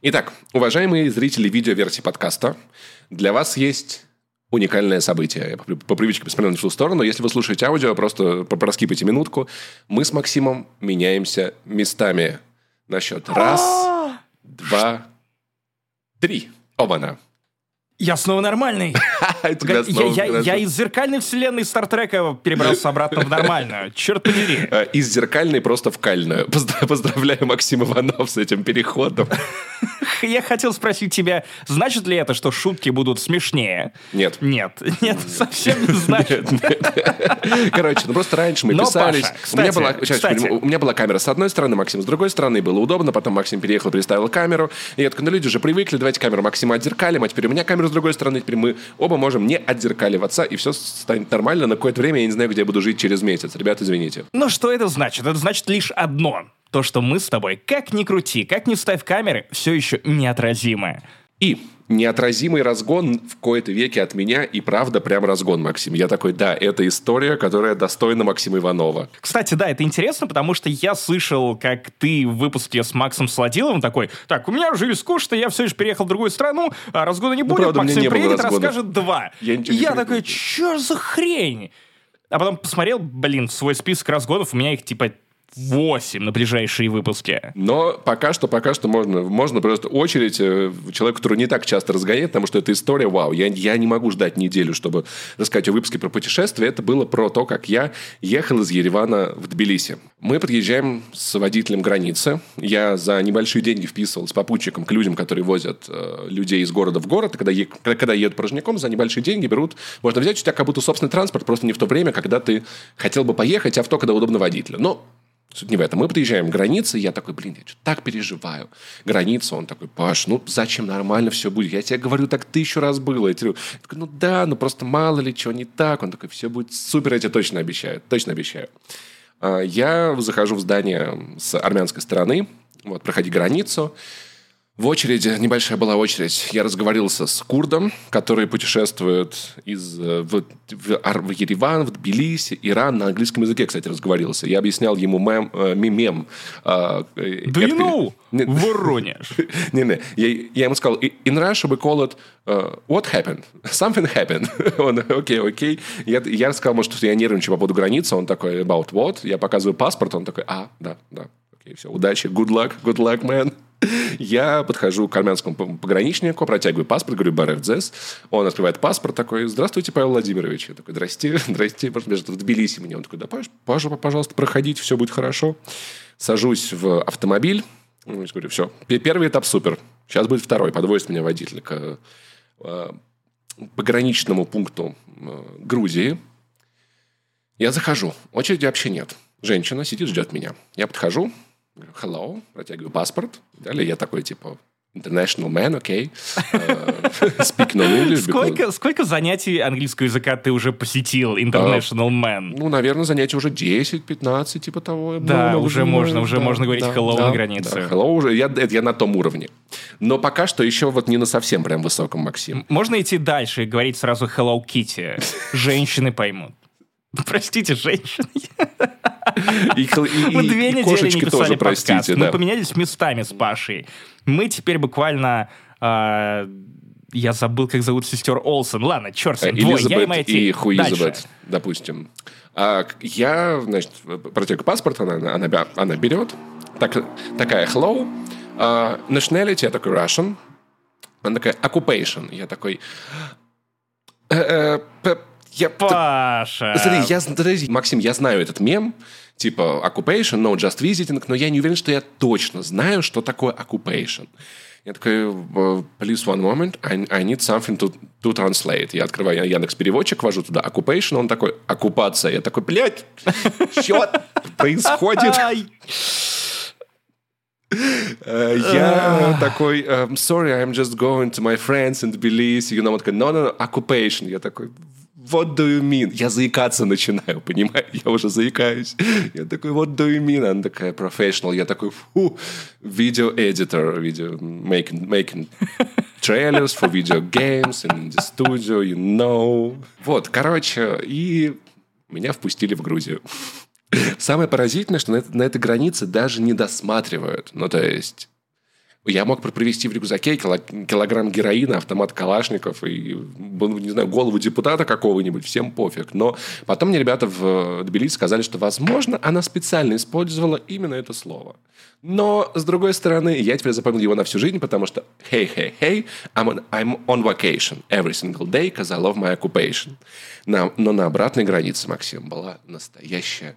Итак, уважаемые зрители видеоверсии подкаста, для вас есть уникальное событие. Я по, по привычке посмотрел на ту сторону. Если вы слушаете аудио, просто проскипайте минутку. Мы с Максимом меняемся местами на счет раз, два, три. Оба-на. Я снова нормальный. Погоди, снова я, я- из зеркальной вселенной Стартрека перебрался обратно в нормальную. Черт подери. Э, Из зеркальной просто в кальную. Поздра- Поздравляю Максим Иванов с этим переходом. Я хотел спросить тебя, значит ли это, что шутки будут смешнее? Нет. Нет, нет, совсем не значит. Короче, ну просто раньше мы писались. У, меня была, у меня была камера с одной стороны, Максим с другой стороны, было удобно. Потом Максим переехал, приставил камеру. И я такой, ну люди же привыкли, давайте камеру Максима отзеркалим, а теперь у меня камера с другой стороны, теперь мы оба можем не отзеркаливаться, и все станет нормально. На какое-то время я не знаю, где я буду жить через месяц. Ребят, извините. Но что это значит? Это значит лишь одно. То, что мы с тобой, как ни крути, как ни ставь камеры, все еще неотразимое. И неотразимый разгон в кои-то веке от меня, и правда прям разгон, Максим. Я такой, да, это история, которая достойна Максима Иванова. Кстати, да, это интересно, потому что я слышал, как ты в выпуске с Максом Сладиловым такой, так, у меня жизнь скучно, я все еще переехал в другую страну, а разгона не будет, правда, Максим не приедет, расскажет два. Я И я такой, что за хрень? А потом посмотрел, блин, свой список разгонов, у меня их типа 8 на ближайшие выпуски. Но пока что, пока что можно, можно просто очередь э, человеку, который не так часто разгоняет, потому что эта история, вау, я, я не могу ждать неделю, чтобы рассказать о выпуске про путешествие. Это было про то, как я ехал из Еревана в Тбилиси. Мы подъезжаем с водителем границы. Я за небольшие деньги вписывал с попутчиком к людям, которые возят э, людей из города в город. Когда, е- когда едут порожняком, за небольшие деньги берут... Можно взять у тебя как будто собственный транспорт, просто не в то время, когда ты хотел бы поехать, а в то, когда удобно водителю. Но Суть не в этом. Мы подъезжаем к границе, я такой, блин, я что так переживаю. Граница, он такой, Паш, ну зачем нормально все будет? Я тебе говорю, так тысячу раз было. Я тебе я такой, ну да, ну просто мало ли чего не так. Он такой, все будет супер, я тебе точно обещаю, точно обещаю. А, Я захожу в здание с армянской стороны, вот, проходи границу. В очереди, небольшая была очередь, я разговорился с курдом, который путешествует из, э, в, в в Ереван, в Тбилиси, Иран, на английском языке, кстати, разговорился. Я объяснял ему мем, э, мем. Do you know? Не- Воронеж. Не-не, я, я ему сказал, in Russia we call it uh, what happened? Something happened. Он, окей, окей. Я, я сказал, может, что я нервничаю по поводу границы. Он такой, about what? Я показываю паспорт, он такой, а, да, да. Окей, все, удачи, good luck, good luck, man. Я подхожу к армянскому пограничнику, протягиваю паспорт, говорю, БРФДЗ. Он открывает паспорт, такой, здравствуйте, Павел Владимирович. Я такой, здрасте, здрасте, может, даже в Тбилиси мне. Он такой, да, пож- пож- пожалуйста, проходите, все будет хорошо. Сажусь в автомобиль, ну, говорю, все, первый этап супер. Сейчас будет второй. Подвозит меня водитель к э, пограничному пункту э, Грузии. Я захожу. Очереди вообще нет. Женщина сидит, ждет меня. Я подхожу, hello, протягиваю паспорт. Далее я такой, типа, international man, окей. Э, Speak no English. because- Сколько, сколько занятий английского языка ты уже посетил, International Man? Ну, наверное, занятия уже 10-15, типа того. Да, много уже можно, уже можно говорить hello на да, границе. да, hello уже, я, это я на том уровне. Но пока что еще вот не на совсем прям высоком, Максим. Можно идти дальше и говорить сразу Hello Kitty. Женщины поймут. Простите, женщины. И, и- Мы две и недели кошечки не тоже, подкаст. простите, Мы да. поменялись местами с Пашей. Мы теперь буквально... а, я забыл, как зовут сестер Олсен. Ладно, черт с Э, ним. Двое, я и моя и. Хуизабет, допустим. А, я, значит, протягиваю паспорт, она, она, она берет. Так, такая, hello. А, nationality, я такой, Russian. Она такая, occupation. Я такой... «Э, э, я, Паша. Смотри, я, подожди, Максим, я знаю этот мем, типа occupation, no just visiting, но я не уверен, что я точно знаю, что такое occupation. Я такой, э, please one moment, I, I need something to, to translate. Я открываю Яндекс переводчик, ввожу туда occupation, он такой, оккупация. Я такой, блядь, что происходит? Э, Я такой, эм, sorry, I'm just going to my friends in Tbilisi. И она такая, no, no, no, occupation. Я такой, what do you mean? Я заикаться начинаю, понимаешь? Я уже заикаюсь. Я такой, what do you mean? Она такая, professional. Я такой, фу, video editor, video making, making trailers for video games in the studio, you know. Вот, короче, и меня впустили в Грузию. Самое поразительное, что на, на этой границе даже не досматривают. Ну, то есть, Я мог провести в рюкзаке килограмм героина, автомат Калашников и, не знаю, голову депутата какого-нибудь, всем пофиг. Но потом мне ребята в Тбилиси сказали, что, возможно, она специально использовала именно это слово. Но, с другой стороны, я теперь запомнил его на всю жизнь, потому что hey, hey, hey, I'm on, I'm on vacation every single day, because I love my occupation. На, но на обратной границе, Максим, была настоящая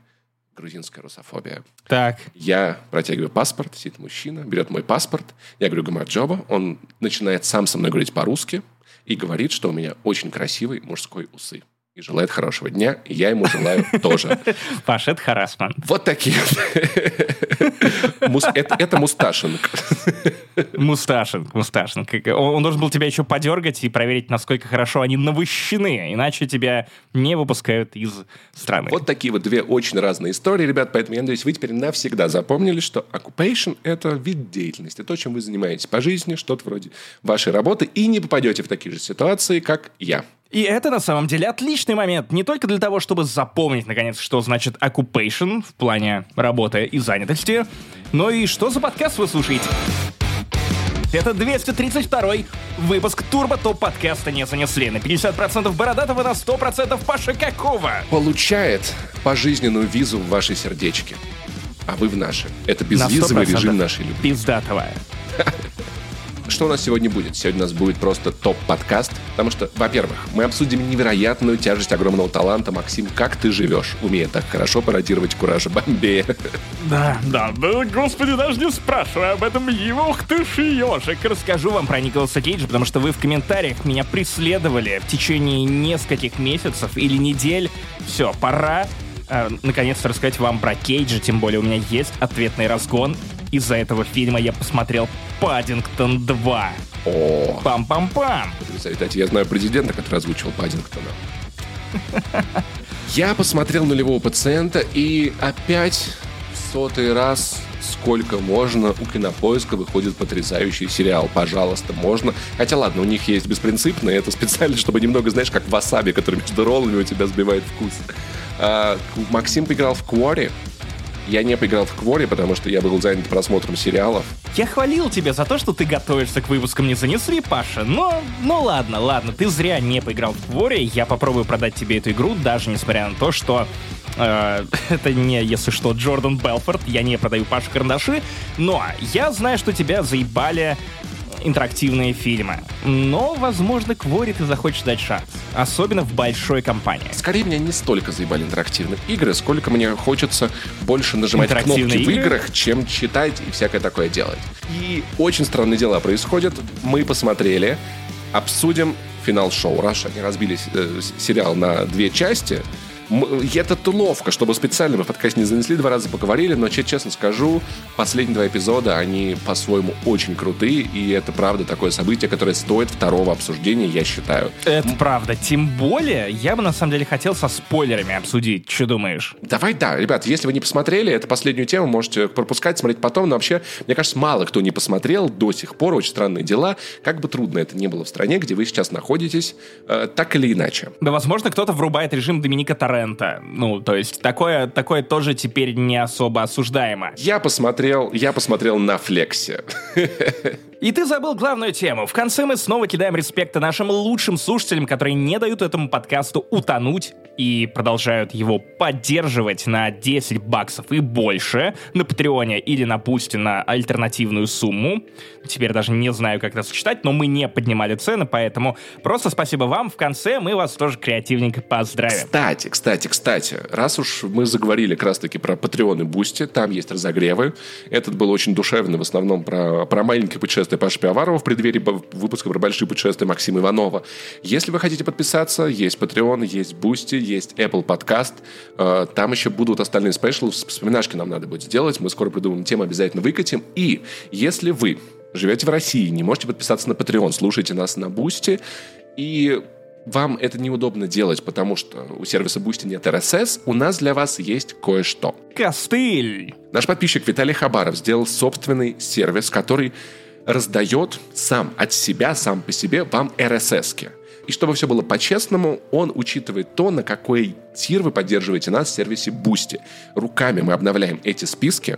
грузинская русофобия. Так. Я протягиваю паспорт, сидит мужчина, берет мой паспорт, я говорю Гамаджоба, он начинает сам со мной говорить по-русски и говорит, что у меня очень красивый мужской усы и желает хорошего дня, и я ему желаю тоже. Паш, это харасман. Вот такие. Это, это мусташинг. Мусташинг, мусташинг. Он должен был тебя еще подергать и проверить, насколько хорошо они навыщены, иначе тебя не выпускают из страны. Вот такие вот две очень разные истории, ребят, поэтому я надеюсь, вы теперь навсегда запомнили, что occupation — это вид деятельности, то, чем вы занимаетесь по жизни, что-то вроде вашей работы, и не попадете в такие же ситуации, как я. И это на самом деле отличный момент не только для того, чтобы запомнить, наконец, что значит occupation в плане работы и занятости, но и что за подкаст вы слушаете. Это 232 выпуск Турбо Топ подкаста не занесли. На 50% Бородатого, на 100% Паша Какого. Получает пожизненную визу в вашей сердечке. А вы в наши. Это безвизовый режим нашей любви. Пиздатого. Что у нас сегодня будет? Сегодня у нас будет просто топ-подкаст, потому что, во-первых, мы обсудим невероятную тяжесть огромного таланта. Максим, как ты живешь, умея так хорошо пародировать Куража Бомбея? Да, да, да, господи, даже не спрашивай об этом, его, ты ж ежик. Расскажу вам про Николаса Кейджа, потому что вы в комментариях меня преследовали в течение нескольких месяцев или недель. Все, пора э, наконец-то рассказать вам про Кейджа, тем более у меня есть ответный разгон. Из-за этого фильма я посмотрел Паддингтон 2. О, Пам-пам-пам. Кстати, я знаю президента, который озвучил Паддингтона. Я посмотрел нулевого пациента и опять в сотый раз сколько можно, у Кинопоиска выходит потрясающий сериал. Пожалуйста, можно. Хотя ладно, у них есть беспринципные, это специально, чтобы немного, знаешь, как васаби, который между роллами у тебя сбивает вкус. А, Максим поиграл в Квори, я не поиграл в Квори, потому что я был занят просмотром сериалов. Я хвалил тебя за то, что ты готовишься к выпускам «Не занесли», Паша, но... Ну ладно, ладно, ты зря не поиграл в Квори, я попробую продать тебе эту игру, даже несмотря на то, что... Э, это не, если что, Джордан Белфорд, я не продаю Пашу карандаши, но я знаю, что тебя заебали интерактивные фильмы. Но, возможно, Квори ты захочешь дать шанс. Особенно в большой компании. Скорее, меня не столько заебали интерактивные игры, сколько мне хочется больше нажимать кнопки игры? в играх, чем читать и всякое такое делать. И очень странные дела происходят. Мы посмотрели, обсудим финал шоу. Раз они разбили э, сериал на две части, это ловко, чтобы специально мы подкаст не занесли, два раза поговорили, но честно скажу, последние два эпизода, они по-своему очень крутые, и это правда такое событие, которое стоит второго обсуждения, я считаю. Это правда. Тем более, я бы на самом деле хотел со спойлерами обсудить. Что думаешь? Давай, да. Ребят, если вы не посмотрели, эту последнюю тему можете пропускать, смотреть потом, но вообще, мне кажется, мало кто не посмотрел до сих пор. Очень странные дела. Как бы трудно это не было в стране, где вы сейчас находитесь, э, так или иначе. Да, возможно, кто-то врубает режим Доминика Торре Торрента. Ну, то есть такое, такое тоже теперь не особо осуждаемо. Я посмотрел, я посмотрел на Флексе. И ты забыл главную тему. В конце мы снова кидаем респекта нашим лучшим слушателям, которые не дают этому подкасту утонуть и продолжают его поддерживать на 10 баксов и больше на Патреоне или на Boosty на альтернативную сумму. Теперь даже не знаю, как это сочетать, но мы не поднимали цены, поэтому просто спасибо вам. В конце мы вас тоже креативненько поздравим. Кстати, кстати, кстати, раз уж мы заговорили как раз-таки про Patreon и Boosty, там есть разогревы. Этот был очень душевный, в основном про, про маленькие путешествия путешествия Паши Пиаварова в преддверии выпуска про большие путешествия Максима Иванова. Если вы хотите подписаться, есть Patreon, есть Boosty, есть Apple Podcast. Э, там еще будут остальные спешлы. Вспоминашки нам надо будет сделать. Мы скоро придумаем тему, обязательно выкатим. И если вы живете в России, не можете подписаться на Patreon, слушайте нас на Boosty, и вам это неудобно делать, потому что у сервиса Boosty нет RSS, у нас для вас есть кое-что. Костыль! Наш подписчик Виталий Хабаров сделал собственный сервис, который раздает сам от себя, сам по себе вам RSS-ки. И чтобы все было по-честному, он учитывает то, на какой тир вы поддерживаете нас в сервисе Boosty. Руками мы обновляем эти списки,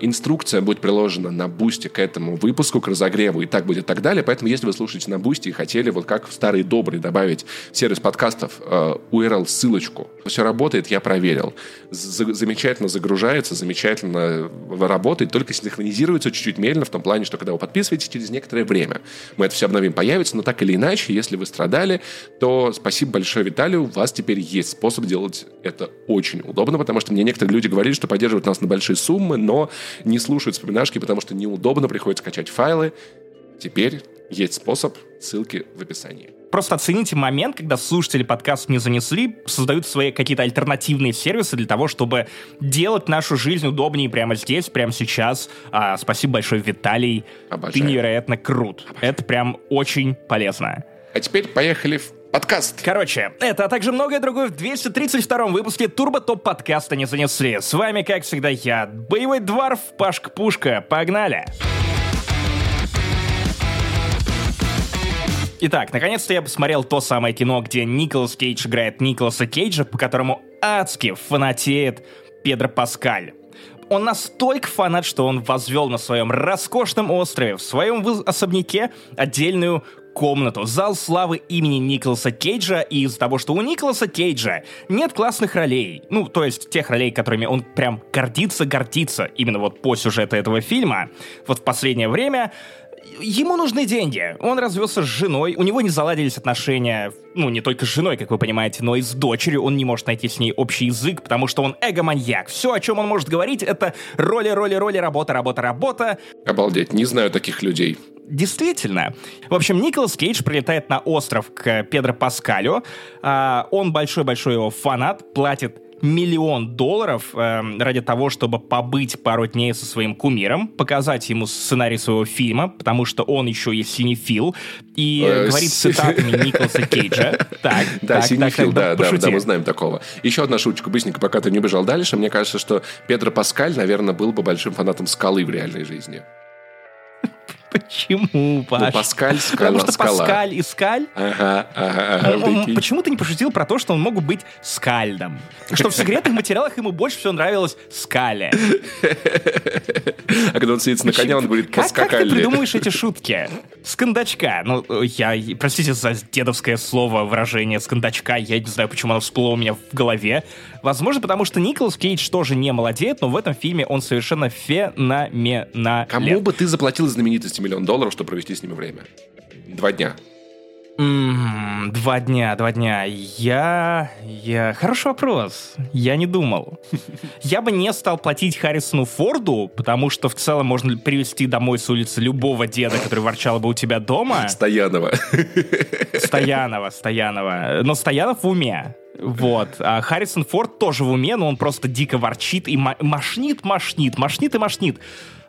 инструкция будет приложена на бусте к этому выпуску, к разогреву, и так будет и так далее. Поэтому, если вы слушаете на бусте и хотели, вот как в старые добрые, добавить в сервис подкастов э, URL-ссылочку, все работает, я проверил. Замечательно загружается, замечательно работает, только синхронизируется чуть-чуть медленно, в том плане, что когда вы подписываетесь, через некоторое время мы это все обновим, появится, но так или иначе, если вы страдали, то спасибо большое Виталию, у вас теперь есть способ делать это очень удобно, потому что мне некоторые люди говорили, что поддерживают нас на большие суммы, но не слушают вспоминашки, потому что неудобно, приходится скачать файлы. Теперь есть способ, ссылки в описании. Просто оцените момент, когда слушатели подкаст не занесли, создают свои какие-то альтернативные сервисы для того, чтобы делать нашу жизнь удобнее прямо здесь, прямо сейчас. А, спасибо большое, Виталий. Обожаю. Ты невероятно крут. Обожаю. Это прям очень полезно. А теперь поехали в подкаст. Короче, это, а также многое другое в 232 выпуске Турбо Топ подкаста не занесли. С вами, как всегда, я, боевой дворф Пашка Пушка. Погнали! Итак, наконец-то я посмотрел то самое кино, где Николас Кейдж играет Николаса Кейджа, по которому адски фанатеет Педро Паскаль. Он настолько фанат, что он возвел на своем роскошном острове, в своем особняке, отдельную комнату, зал славы имени Николаса Кейджа, и из-за того, что у Николаса Кейджа нет классных ролей, ну, то есть тех ролей, которыми он прям гордится-гордится, именно вот по сюжету этого фильма, вот в последнее время ему нужны деньги. Он развелся с женой, у него не заладились отношения, ну, не только с женой, как вы понимаете, но и с дочерью. Он не может найти с ней общий язык, потому что он эго-маньяк. Все, о чем он может говорить, это роли, роли, роли, работа, работа, работа. Обалдеть, не знаю таких людей. Действительно. В общем, Николас Кейдж прилетает на остров к Педро Паскалю. А, он большой-большой его фанат, платит миллион долларов э, ради того, чтобы побыть пару дней со своим кумиром, показать ему сценарий своего фильма, потому что он еще и синефил, и э, говорит цитатами Николаса Кейджа. Так, да, так, синефил, так, да, да, да, мы знаем такого. Еще одна шуточка, быстренько, пока ты не убежал дальше. Мне кажется, что Педро Паскаль, наверное, был бы большим фанатом скалы в реальной жизни. Почему, Паш? Ну, Паскаль, скала, Потому что скала. Паскаль и Скаль. Ага, ага, ага. Он, он, почему ты не пошутил про то, что он мог бы быть Скальдом? Что в секретных материалах ему больше всего нравилось Скале. А когда он сидит на коне, он говорит Паскаль. Как, как ты придумываешь эти шутки? Скандачка. Ну, я, простите за дедовское слово, выражение скандачка. Я не знаю, почему оно всплыло у меня в голове. Возможно, потому что Николас Кейдж тоже не молодеет, но в этом фильме он совершенно феноменален. Кому бы ты заплатил знаменитости миллион долларов, чтобы провести с ними время? Два дня. Mm, два дня, два дня. Я... я... Хороший вопрос. Я не думал. Я бы не стал платить Харрисону Форду, потому что в целом можно привезти домой с улицы любого деда, который ворчал бы у тебя дома. Стоянова. Стоянова, Стоянова. Но Стоянов в уме. Вот. А Харрисон Форд тоже в уме, но он просто дико ворчит и мошнит, мошнит, мошнит и мошнит.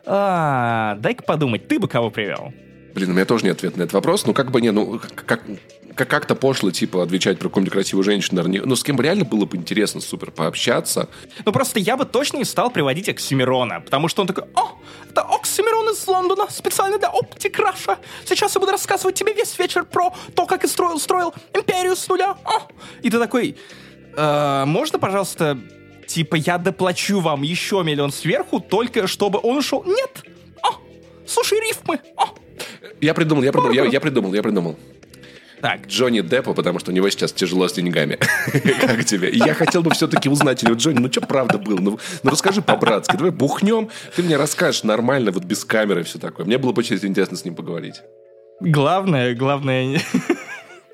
А, дай-ка подумать, ты бы кого привел? Блин, у меня тоже нет ответа на этот вопрос. Ну, как бы не, ну, как, как-то пошло, типа, отвечать про какую-нибудь красивую женщину, наверное. Ну, с кем реально было бы интересно супер пообщаться. Ну, просто я бы точно не стал приводить Оксимирона, потому что он такой, о, это Оксимирон из Лондона, специально для Оптик Раша. Сейчас я буду рассказывать тебе весь вечер про то, как и строил, строил империю с нуля. О! И ты такой, э, можно, пожалуйста, типа, я доплачу вам еще миллион сверху, только чтобы он ушел? Нет! О! Слушай, рифмы! О! Я придумал, я придумал, я, я придумал, я придумал. Так. Джонни Деппа, потому что у него сейчас тяжело с деньгами. как тебе? Я хотел бы все-таки узнать, у Джонни, ну что правда было? Ну, ну расскажи по-братски. Давай бухнем, ты мне расскажешь нормально, вот без камеры все такое. Мне было бы очень интересно с ним поговорить. Главное, главное...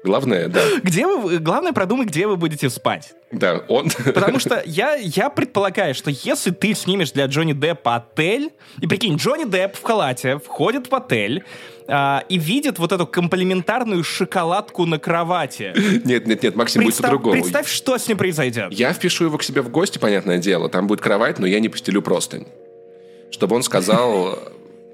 Главное, да. Где вы, главное продумай, где вы будете спать. Да, он... Потому что я, я предполагаю, что если ты снимешь для Джонни Деппа отель, и прикинь, Джонни Депп в халате входит в отель, а, и видит вот эту комплементарную шоколадку на кровати. Нет, нет, нет, Максим, будет по-другому. Представь, что с ним произойдет. Я впишу его к себе в гости, понятное дело. Там будет кровать, но я не постелю простынь. Чтобы он сказал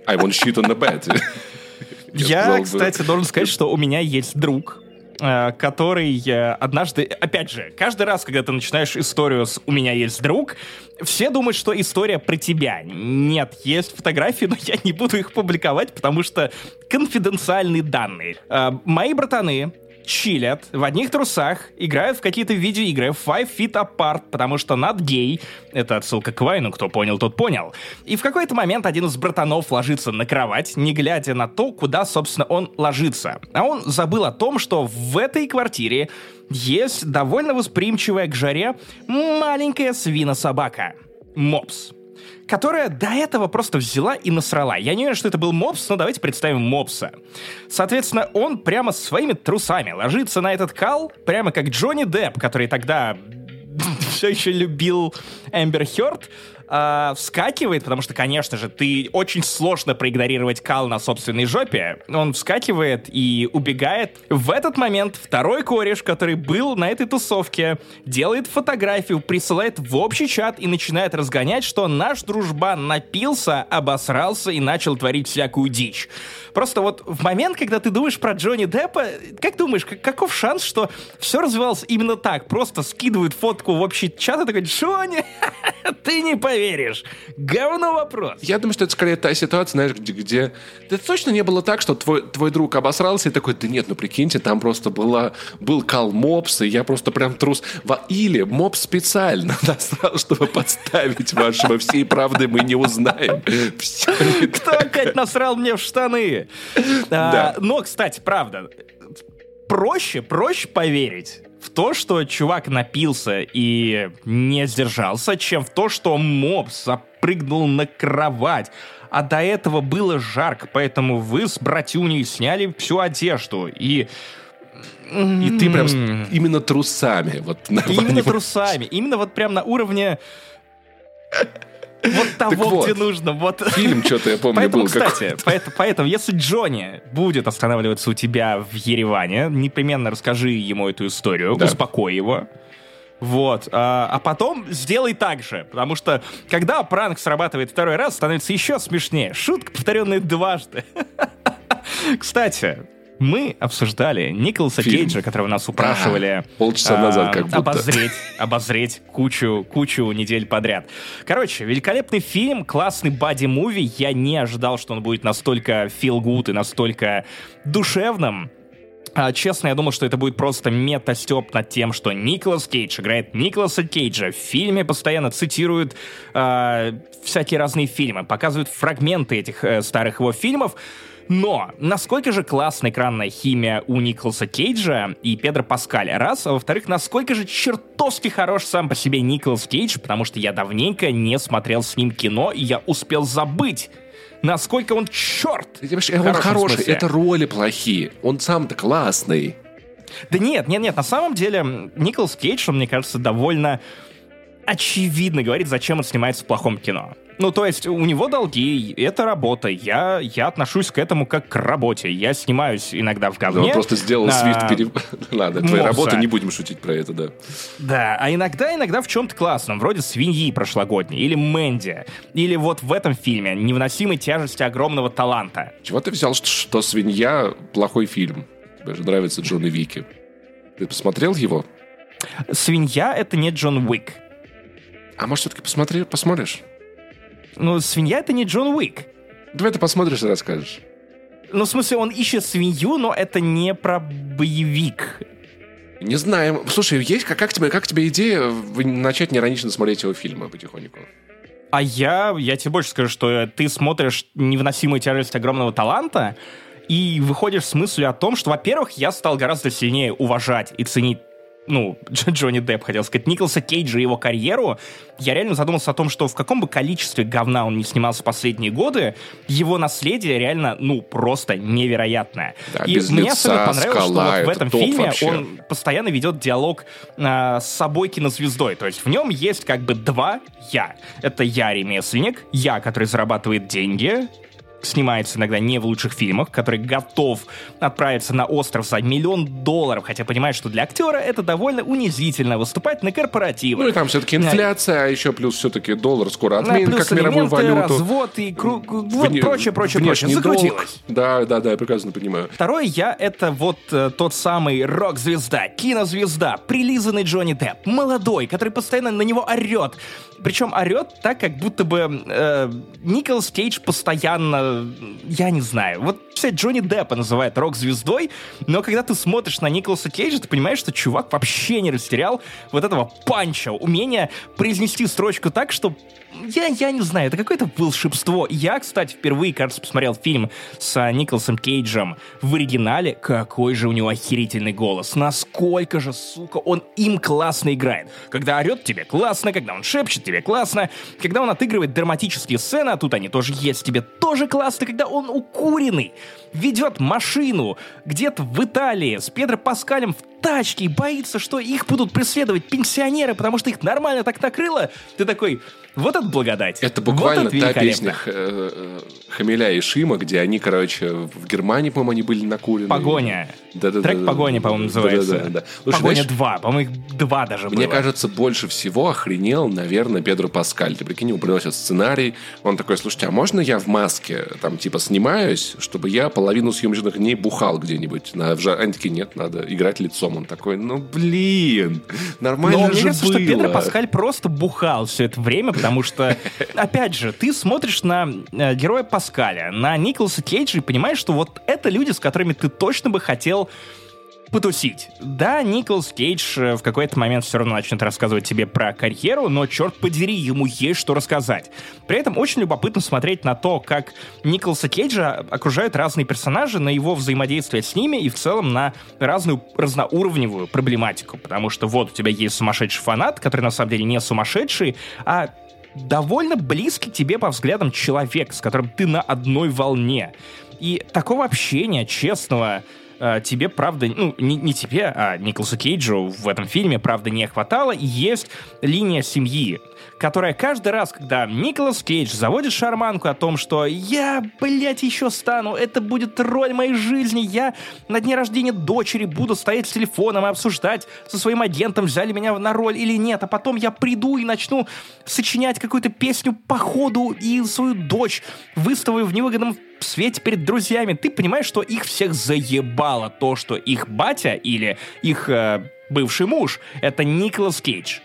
I want shit on the bed. Я, кстати, должен сказать, что у меня есть друг, который однажды, опять же, каждый раз, когда ты начинаешь историю с «у меня есть друг», все думают, что история про тебя. Нет, есть фотографии, но я не буду их публиковать, потому что конфиденциальные данные. Э, мои братаны чилят в одних трусах, играют в какие-то видеоигры Five Feet Apart, потому что над гей. Это отсылка к Вайну, кто понял, тот понял. И в какой-то момент один из братанов ложится на кровать, не глядя на то, куда, собственно, он ложится. А он забыл о том, что в этой квартире есть довольно восприимчивая к жаре маленькая свина-собака. Мопс которая до этого просто взяла и насрала. Я не уверен, что это был мопс, но давайте представим мопса. Соответственно, он прямо своими трусами ложится на этот кал, прямо как Джонни Депп, который тогда все еще любил Эмбер Хёрд, э, вскакивает, потому что, конечно же, ты очень сложно проигнорировать кал на собственной жопе. Он вскакивает и убегает. В этот момент второй кореш, который был на этой тусовке, делает фотографию, присылает в общий чат и начинает разгонять, что наш дружбан напился, обосрался и начал творить всякую дичь. Просто вот в момент, когда ты думаешь про Джонни Деппа, как думаешь, каков шанс, что все развивалось именно так? Просто скидывают фотку в общий чат и такой, Джонни, ты не поверишь. Говно вопрос. Я думаю, что это скорее та ситуация, знаешь, где, где... Это точно не было так, что твой, твой друг обосрался и такой, да нет, ну прикиньте, там просто была, был кал мопс, и я просто прям трус. Или мопс специально насрал, чтобы подставить вашего всей правды мы не узнаем. Кто опять насрал мне в штаны? А, но, кстати, правда, проще, проще поверить в то, что чувак напился и не сдержался, чем в то, что моб запрыгнул на кровать. А до этого было жарко, поэтому вы с братюней сняли всю одежду и... И ты прям именно трусами. Вот, именно трусами. Именно вот прям на уровне вот того, вот, где нужно. Вот. Фильм что-то, я помню, поэтому, был кстати, поэтому, поэтому, если Джонни будет останавливаться у тебя в Ереване, непременно расскажи ему эту историю, да. успокой его. Вот. А, а потом сделай так же. Потому что, когда пранк срабатывает второй раз, становится еще смешнее. Шутка, повторенная дважды. Кстати, мы обсуждали Николаса Фильм. Кейджа, которого нас упрашивали а, полчаса назад как будто. обозреть, обозреть кучу, кучу недель подряд. Короче, великолепный фильм, классный бади-муви. Я не ожидал, что он будет настолько feel good и настолько душевным. А, честно, я думал, что это будет просто мета-степ над тем, что Николас Кейдж играет Николаса Кейджа. В фильме постоянно цитируют э, всякие разные фильмы, показывают фрагменты этих э, старых его фильмов. Но насколько же классная экранная химия у Николаса Кейджа и Педро Паскаля, раз, а во-вторых, насколько же чертовски хорош сам по себе Николас Кейдж, потому что я давненько не смотрел с ним кино, и я успел забыть, насколько он черт! Он хороший, смысле. это роли плохие, он сам-то классный. Да нет, нет, нет, на самом деле Николас Кейдж, он, мне кажется, довольно очевидно говорит, зачем он снимается в плохом кино. Ну, то есть, у него долги, это работа. Я, я отношусь к этому как к работе. Я снимаюсь иногда в говне. Да, он просто сделал свифт а, перев... Ладно, твоя работа, не будем шутить про это, да. Да, а иногда, иногда в чем-то классном, вроде «Свиньи» прошлогодней, или «Мэнди», или вот в этом фильме «Невыносимой тяжести огромного таланта». Чего ты взял, что, что «Свинья» плохой фильм? Тебе же нравится Джон и Вики. Ты посмотрел его? «Свинья» — это не Джон Уик. А может, все-таки посмотри, посмотришь? Ну, свинья это не Джон Уик. Давай ты посмотришь и расскажешь. Ну, в смысле, он ищет свинью, но это не про боевик. Не знаю. Слушай, есть как, как, тебе, как тебе идея начать неиронично смотреть его фильмы потихоньку? А я, я тебе больше скажу, что ты смотришь «Невыносимую тяжесть огромного таланта», и выходишь с мыслью о том, что, во-первых, я стал гораздо сильнее уважать и ценить ну, Джонни Депп, хотел сказать, Николаса Кейджа и его карьеру, я реально задумался о том, что в каком бы количестве говна он не снимался в последние годы, его наследие реально, ну, просто невероятное. Да, и мне особенно понравилось, скала, что вот в этом фильме вообще. он постоянно ведет диалог э, с собой кинозвездой. То есть в нем есть как бы два «я». Это я ремесленник, я, который зарабатывает деньги, снимается иногда не в лучших фильмах, который готов отправиться на остров за миллион долларов, хотя понимает, что для актера это довольно унизительно выступать на корпоративах. Ну и там все-таки инфляция, а еще плюс все-таки доллар скоро отменит, как мировую валюту. развод и кру... вот Вне... прочее, прочее, прочее. Закрутилось. Да, да, да, я прекрасно понимаю. Второй я — это вот э, тот самый рок-звезда, кинозвезда, прилизанный Джонни Депп, молодой, который постоянно на него орет, Причем орет так, как будто бы э, Николас Кейдж постоянно, я не знаю, вот все Джонни Деппа называют рок-звездой, но когда ты смотришь на Николаса Кейджа, ты понимаешь, что чувак вообще не растерял вот этого панча, умения произнести строчку так, что я, я не знаю, это какое-то волшебство. Я, кстати, впервые, кажется, посмотрел фильм с а, Николасом Кейджем в оригинале. Какой же у него охерительный голос. Насколько же, сука, он им классно играет. Когда орет тебе классно, когда он шепчет тебе классно, когда он отыгрывает драматические сцены, а тут они тоже есть тебе тоже классно, когда он укуренный, ведет машину где-то в Италии с Педро Паскалем в тачке и боится, что их будут преследовать пенсионеры, потому что их нормально так накрыло. Ты такой, вот это благодать. Это буквально вот та песня э, э, Хамиля и Шима, где они, короче, в Германии, по-моему, они были накурены. Погоня. Да, да, Трек да, «Погоня», по-моему, называется. Да, да, да. Слушай, «Погоня знаешь, 2», по-моему, их два даже Мне было. кажется, больше всего охренел, наверное, Педро Паскаль. Ты прикинь, ему приносят сценарий, он такой, слушайте, а можно я в маске, там, типа, снимаюсь, чтобы я половину съемочных дней бухал где-нибудь? На, в Они такие, нет, надо играть лицом. Он такой, ну, блин, нормально Но же мне кажется, было. что Педро Паскаль просто бухал все это время, потому что, опять же, ты смотришь на э, героя Паскаля, на Николаса Кейджа и понимаешь, что вот это люди, с которыми ты точно бы хотел потусить. Да, Николас Кейдж э, в какой-то момент все равно начнет рассказывать тебе про карьеру, но, черт подери, ему есть что рассказать. При этом очень любопытно смотреть на то, как Николаса Кейджа окружают разные персонажи, на его взаимодействие с ними и в целом на разную разноуровневую проблематику. Потому что вот у тебя есть сумасшедший фанат, который на самом деле не сумасшедший, а довольно близкий тебе по взглядам человек, с которым ты на одной волне. И такого общения, честного, тебе, правда, ну, не, не тебе, а Николасу Кейджу в этом фильме, правда, не хватало. Есть линия семьи, которая каждый раз, когда Николас Кейдж заводит шарманку о том, что я, блядь, еще стану, это будет роль моей жизни, я на дне рождения дочери буду стоять с телефоном и обсуждать со своим агентом, взяли меня на роль или нет, а потом я приду и начну сочинять какую-то песню по ходу и свою дочь выставлю в невыгодном свете перед друзьями. Ты понимаешь, что их всех заебало то, что их батя или их э, бывший муж — это Николас Кейдж.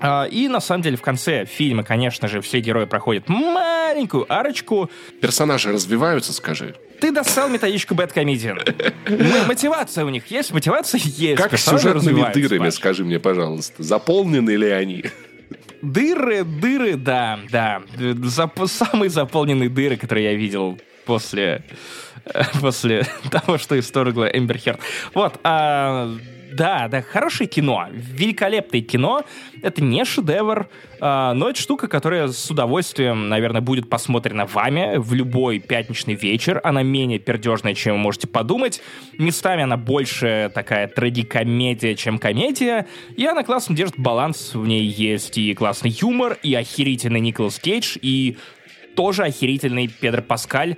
А, и на самом деле в конце фильма, конечно же, все герои проходят маленькую арочку. Персонажи развиваются, скажи. Ты достал методичку Bad Comedian. Мотивация у них есть, мотивация есть. Как с сюжетными дырами, скажи мне, пожалуйста. Заполнены ли они? Дыры, дыры, да, да. Зап самые заполненные дыры, которые я видел после, после того, что исторгла Эмбер Херд. Вот, а, да, да, хорошее кино, великолепное кино. Это не шедевр, э, но это штука, которая с удовольствием, наверное, будет посмотрена вами в любой пятничный вечер. Она менее пердежная, чем вы можете подумать. Местами она больше такая трагикомедия, чем комедия. И она классно держит баланс. В ней есть и классный юмор, и охерительный Николас Кейдж, и тоже охерительный Педро Паскаль.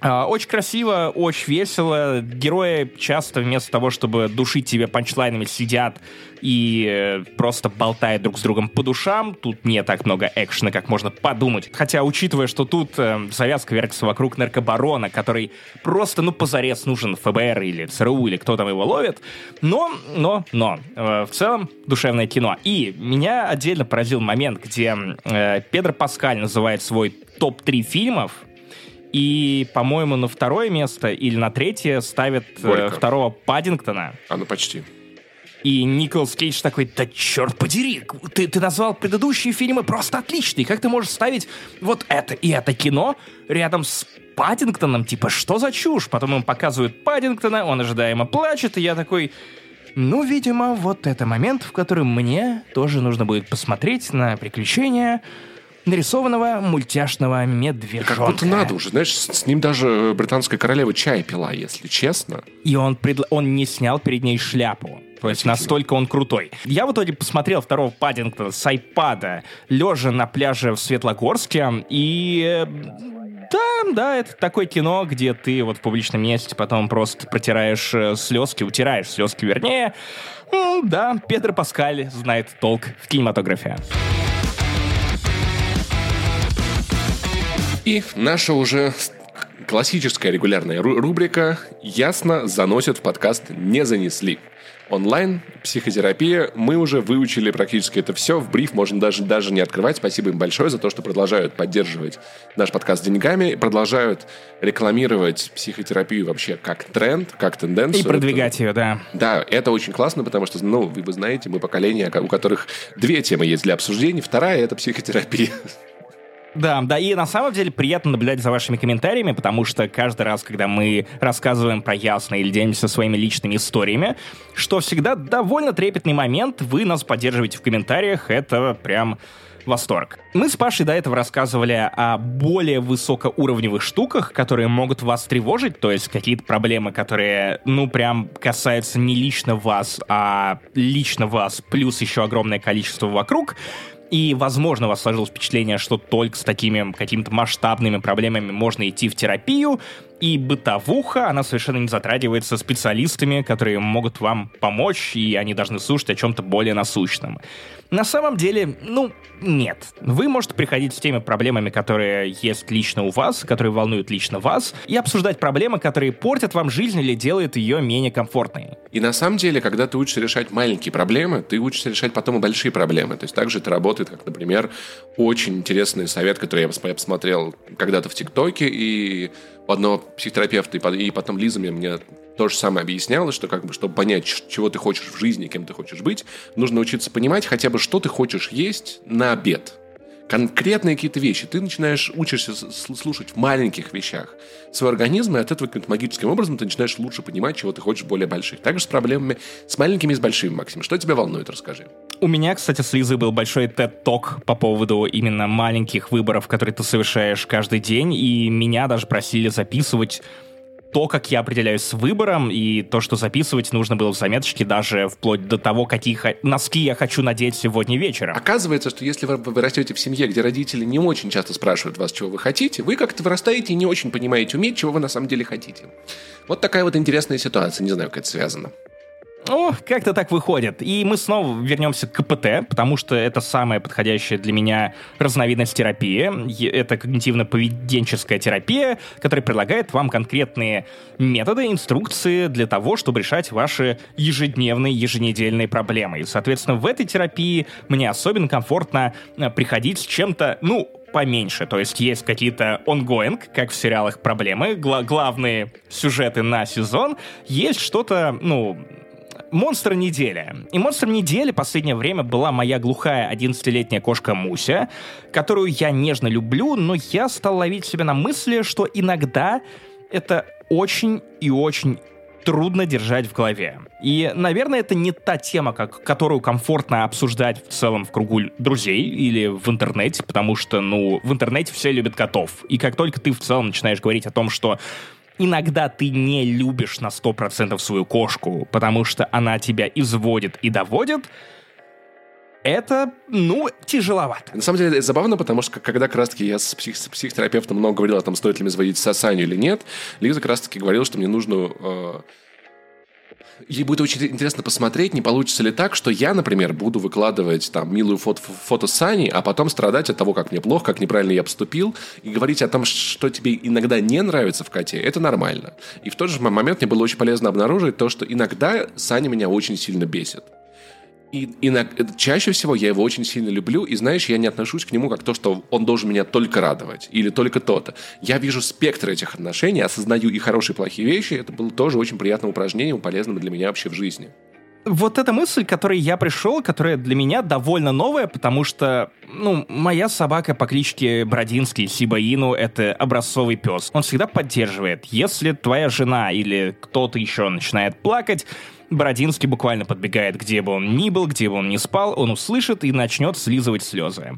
А, очень красиво, очень весело. Герои часто вместо того, чтобы душить тебя панчлайнами, сидят и э, просто болтают друг с другом по душам. Тут не так много экшена, как можно подумать. Хотя, учитывая, что тут э, завязка вертится вокруг наркобарона, который просто, ну, позарез нужен ФБР или ЦРУ, или кто там его ловит. Но, но, но, э, в целом, душевное кино. И меня отдельно поразил момент, где э, Педро Паскаль называет свой топ-3 фильмов, и, по-моему, на второе место или на третье ставят э, второго Паддингтона. А, ну почти. И Николас Кейдж такой, да черт подери, ты, ты назвал предыдущие фильмы просто отличные. Как ты можешь ставить вот это и это кино рядом с Паддингтоном? Типа, что за чушь? Потом им показывают Паддингтона, он ожидаемо плачет, и я такой... Ну, видимо, вот это момент, в котором мне тоже нужно будет посмотреть на приключения нарисованного мультяшного медвежонка. Как будто надо уже, знаешь, с, с ним даже британская королева чай пила, если честно. И он, предл... он не снял перед ней шляпу. То есть настолько он крутой. Я в итоге посмотрел второго Паддингтона с айпада, лежа на пляже в Светлогорске, и э, да, да, это такое кино, где ты вот в публичном месте потом просто протираешь э, слезки, утираешь слезки, вернее. Да, Педро Паскаль знает толк в кинематографе. И наша уже Классическая регулярная рубрика «Ясно заносят в подкаст не занесли». Онлайн, психотерапия, мы уже выучили практически это все. В бриф можно даже, даже не открывать. Спасибо им большое за то, что продолжают поддерживать наш подкаст деньгами, продолжают рекламировать психотерапию вообще как тренд, как тенденцию. И продвигать это, ее, да. Да, это очень классно, потому что, ну, вы, вы знаете, мы поколение, у которых две темы есть для обсуждений. Вторая — это психотерапия. Да, да, и на самом деле приятно наблюдать за вашими комментариями, потому что каждый раз, когда мы рассказываем про Ясно или делимся своими личными историями, что всегда довольно трепетный момент, вы нас поддерживаете в комментариях, это прям восторг. Мы с Пашей до этого рассказывали о более высокоуровневых штуках, которые могут вас тревожить, то есть какие-то проблемы, которые, ну, прям касаются не лично вас, а лично вас, плюс еще огромное количество вокруг. И, возможно, у вас сложилось впечатление, что только с такими какими-то масштабными проблемами можно идти в терапию, и бытовуха, она совершенно не затрагивается специалистами, которые могут вам помочь, и они должны слушать о чем-то более насущном. На самом деле, ну, нет. Вы можете приходить с теми проблемами, которые есть лично у вас, которые волнуют лично вас, и обсуждать проблемы, которые портят вам жизнь или делают ее менее комфортной. И на самом деле, когда ты учишься решать маленькие проблемы, ты учишься решать потом и большие проблемы. То есть также это работает, как, например, очень интересный совет, который я посмотрел когда-то в ТикТоке, и у одного психотерапевта, и потом Лиза мне, мне то же самое объясняла, что как бы, чтобы понять, чего ты хочешь в жизни, кем ты хочешь быть, нужно учиться понимать хотя бы, что ты хочешь есть на обед. Конкретные какие-то вещи. Ты начинаешь, учишься слушать в маленьких вещах свой организм, и от этого каким-то магическим образом ты начинаешь лучше понимать, чего ты хочешь более больших. Также с проблемами, с маленькими и с большими, Максим. Что тебя волнует, расскажи. У меня, кстати, с Лизой был большой TED-ток по поводу именно маленьких выборов, которые ты совершаешь каждый день, и меня даже просили записывать то, как я определяюсь с выбором, и то, что записывать нужно было в заметочке даже вплоть до того, какие носки я хочу надеть сегодня вечером. Оказывается, что если вы, вы растете в семье, где родители не очень часто спрашивают вас, чего вы хотите, вы как-то вырастаете и не очень понимаете, уметь, чего вы на самом деле хотите. Вот такая вот интересная ситуация. Не знаю, как это связано. О, как-то так выходит. И мы снова вернемся к КПТ, потому что это самая подходящая для меня разновидность терапии. Это когнитивно-поведенческая терапия, которая предлагает вам конкретные методы, инструкции для того, чтобы решать ваши ежедневные, еженедельные проблемы. И, соответственно, в этой терапии мне особенно комфортно э, приходить с чем-то, ну, поменьше. То есть есть какие-то ongoing, как в сериалах проблемы, гла- главные сюжеты на сезон. Есть что-то, ну, монстр недели. И монстр недели последнее время была моя глухая 11-летняя кошка Муся, которую я нежно люблю, но я стал ловить себя на мысли, что иногда это очень и очень трудно держать в голове. И, наверное, это не та тема, как, которую комфортно обсуждать в целом в кругу друзей или в интернете, потому что, ну, в интернете все любят котов. И как только ты в целом начинаешь говорить о том, что иногда ты не любишь на 100% свою кошку, потому что она тебя изводит и доводит, это, ну, тяжеловато. На самом деле, это забавно, потому что когда как раз-таки я с, псих, с психотерапевтом много говорил о том, стоит ли мне заводить сосанию или нет, Лиза как раз-таки говорила, что мне нужно э, Ей будет очень интересно посмотреть, не получится ли так, что я, например, буду выкладывать там милую фото, фото Сани, а потом страдать от того, как мне плохо, как неправильно я поступил, и говорить о том, что тебе иногда не нравится в коте, это нормально. И в тот же момент мне было очень полезно обнаружить то, что иногда Саня меня очень сильно бесит. И, и на, чаще всего я его очень сильно люблю, и знаешь, я не отношусь к нему как то, что он должен меня только радовать, или только то-то. Я вижу спектр этих отношений, осознаю и хорошие, и плохие вещи. Это было тоже очень приятным упражнением, полезным для меня вообще в жизни. Вот эта мысль, к которой я пришел, которая для меня довольно новая, потому что, ну, моя собака по кличке Бродинский, Сибаину, это образцовый пес. Он всегда поддерживает. Если твоя жена или кто-то еще начинает плакать, Бородинский буквально подбегает, где бы он ни был, где бы он ни спал, он услышит и начнет слизывать слезы.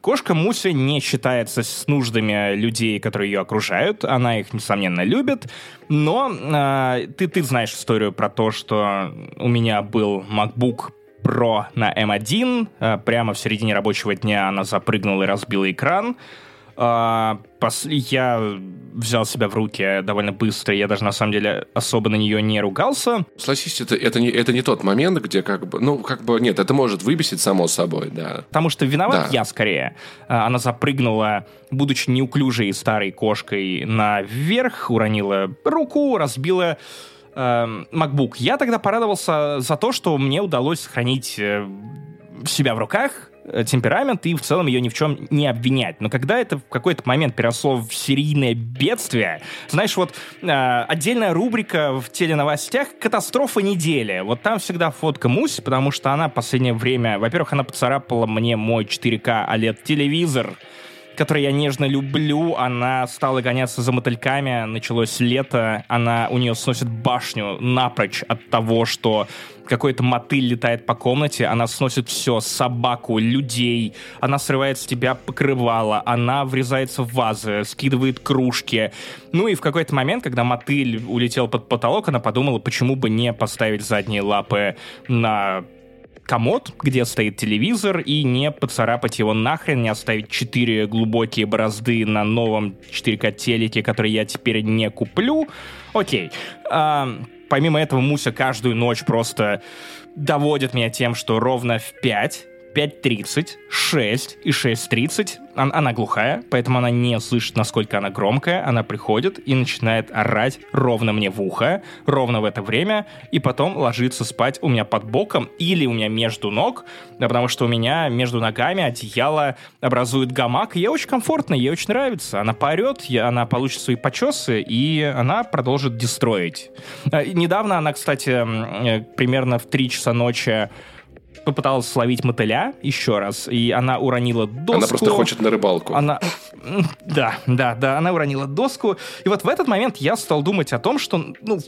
Кошка Муся не считается с нуждами людей, которые ее окружают. Она их, несомненно, любит. Но э, ты, ты знаешь историю про то, что у меня был MacBook Pro на M1. Э, прямо в середине рабочего дня она запрыгнула и разбила экран. А. Я взял себя в руки довольно быстро, я даже на самом деле особо на нее не ругался. Согласись, это, это, не, это не тот момент, где как бы, ну, как бы, нет, это может выбесить само собой, да. Потому что виноват да. я скорее. А, она запрыгнула, будучи неуклюжей старой кошкой, наверх, уронила руку, разбила э, MacBook. Я тогда порадовался за то, что мне удалось сохранить э, себя в руках, темперамент и в целом ее ни в чем не обвинять. Но когда это в какой-то момент переросло в серийное бедствие, знаешь, вот э, отдельная рубрика в теленовостях «Катастрофа недели». Вот там всегда фотка Муси, потому что она в последнее время, во-первых, она поцарапала мне мой 4К OLED-телевизор, который я нежно люблю, она стала гоняться за мотыльками, началось лето, она у нее сносит башню напрочь от того, что какой-то мотыль летает по комнате, она сносит все, собаку, людей, она срывает с тебя покрывало, она врезается в вазы, скидывает кружки. Ну и в какой-то момент, когда мотыль улетел под потолок, она подумала, почему бы не поставить задние лапы на комод, где стоит телевизор, и не поцарапать его нахрен, не оставить четыре глубокие борозды на новом 4К телеке, который я теперь не куплю. Окей. А, помимо этого, Муся каждую ночь просто доводит меня тем, что ровно в 5 5.30, 6 и 6.30. Она, она глухая, поэтому она не слышит, насколько она громкая. Она приходит и начинает орать ровно мне в ухо, ровно в это время, и потом ложится спать у меня под боком или у меня между ног, потому что у меня между ногами одеяло образует гамак, и ей очень комфортно, ей очень нравится. Она поорет, она получит свои почесы, и она продолжит дестроить. Э, недавно она, кстати, э, примерно в 3 часа ночи попыталась словить мотыля еще раз, и она уронила доску. Она просто хочет на рыбалку. Она... Да, да, да, она уронила доску. И вот в этот момент я стал думать о том, что, ну,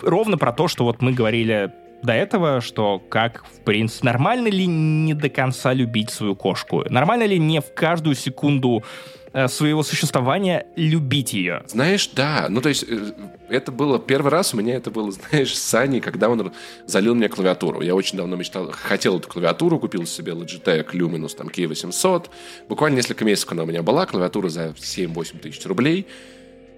ровно про то, что вот мы говорили до этого, что как, в принципе, нормально ли не до конца любить свою кошку? Нормально ли не в каждую секунду своего существования любить ее. Знаешь, да. Ну, то есть, э, это было первый раз у меня это было, знаешь, с Саней, когда он залил мне клавиатуру. Я очень давно мечтал, хотел эту клавиатуру, купил себе Logitech Luminous, там, K800. Буквально несколько месяцев она у меня была, клавиатура за 7-8 тысяч рублей.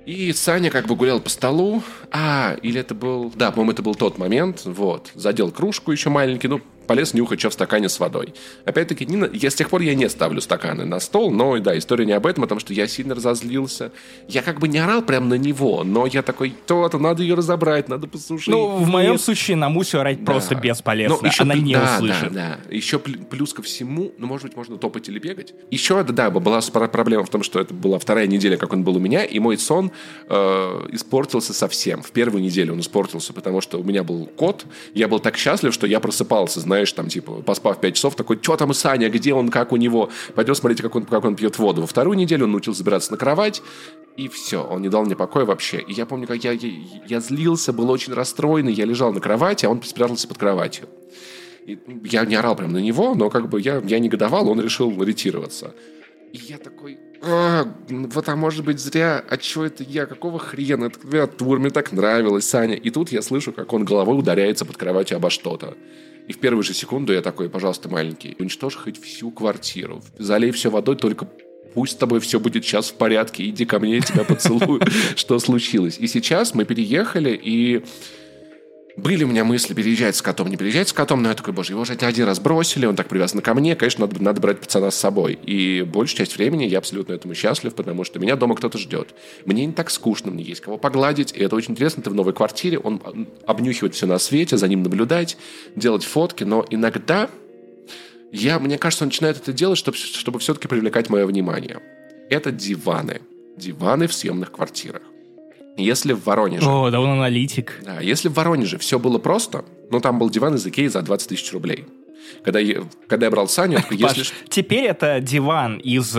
И Саня как бы гулял по столу. А, или это был... Да, по-моему, это был тот момент. Вот. Задел кружку еще маленький. Ну, полез нюхать, что в стакане с водой. Опять-таки, не, я, с тех пор я не ставлю стаканы на стол, но, да, история не об этом, потому что я сильно разозлился. Я как бы не орал прямо на него, но я такой, то-то, надо ее разобрать, надо посушить. Ну, в моем случае на Мусю орать да. просто бесполезно, ну, еще она не да, услышит. Да, да, Еще плюс ко всему, ну, может быть, можно топать или бегать. Еще, да, была проблема в том, что это была вторая неделя, как он был у меня, и мой сон э, испортился совсем. В первую неделю он испортился, потому что у меня был кот, я был так счастлив, что я просыпался, знаешь, знаешь, там, типа, поспав 5 часов, такой, что там Саня, где он, как у него? Пойдем смотреть, как он, как он пьет воду. Во вторую неделю он научился забираться на кровать, и все, он не дал мне покоя вообще. И я помню, как я, я, я злился, был очень расстроенный, я лежал на кровати, а он спрятался под кроватью. И я не орал прям на него, но как бы я, я негодовал, он решил ретироваться. И я такой, а, вот, а может быть зря, а что это я, какого хрена, клавиатура, мне так нравилось, Саня. И тут я слышу, как он головой ударяется под кроватью обо что-то. И в первую же секунду я такой, пожалуйста, маленький, уничтожь хоть всю квартиру, залей все водой, только пусть с тобой все будет сейчас в порядке, иди ко мне, я тебя поцелую, что случилось. И сейчас мы переехали, и были у меня мысли переезжать с котом, не переезжать с котом, но я такой, боже, его же один раз бросили, он так привязан ко мне, конечно, надо, надо брать пацана с собой. И большую часть времени я абсолютно этому счастлив, потому что меня дома кто-то ждет. Мне не так скучно, мне есть кого погладить, и это очень интересно, ты в новой квартире, он обнюхивает все на свете, за ним наблюдать, делать фотки, но иногда я, мне кажется, он начинает это делать, чтобы, чтобы все-таки привлекать мое внимание. Это диваны. Диваны в съемных квартирах. Если в Воронеже... О, да он аналитик. Да, если в Воронеже все было просто, ну, там был диван из Икеи за 20 тысяч рублей. Когда я, когда я брал Саню, если... Паш, теперь это диван из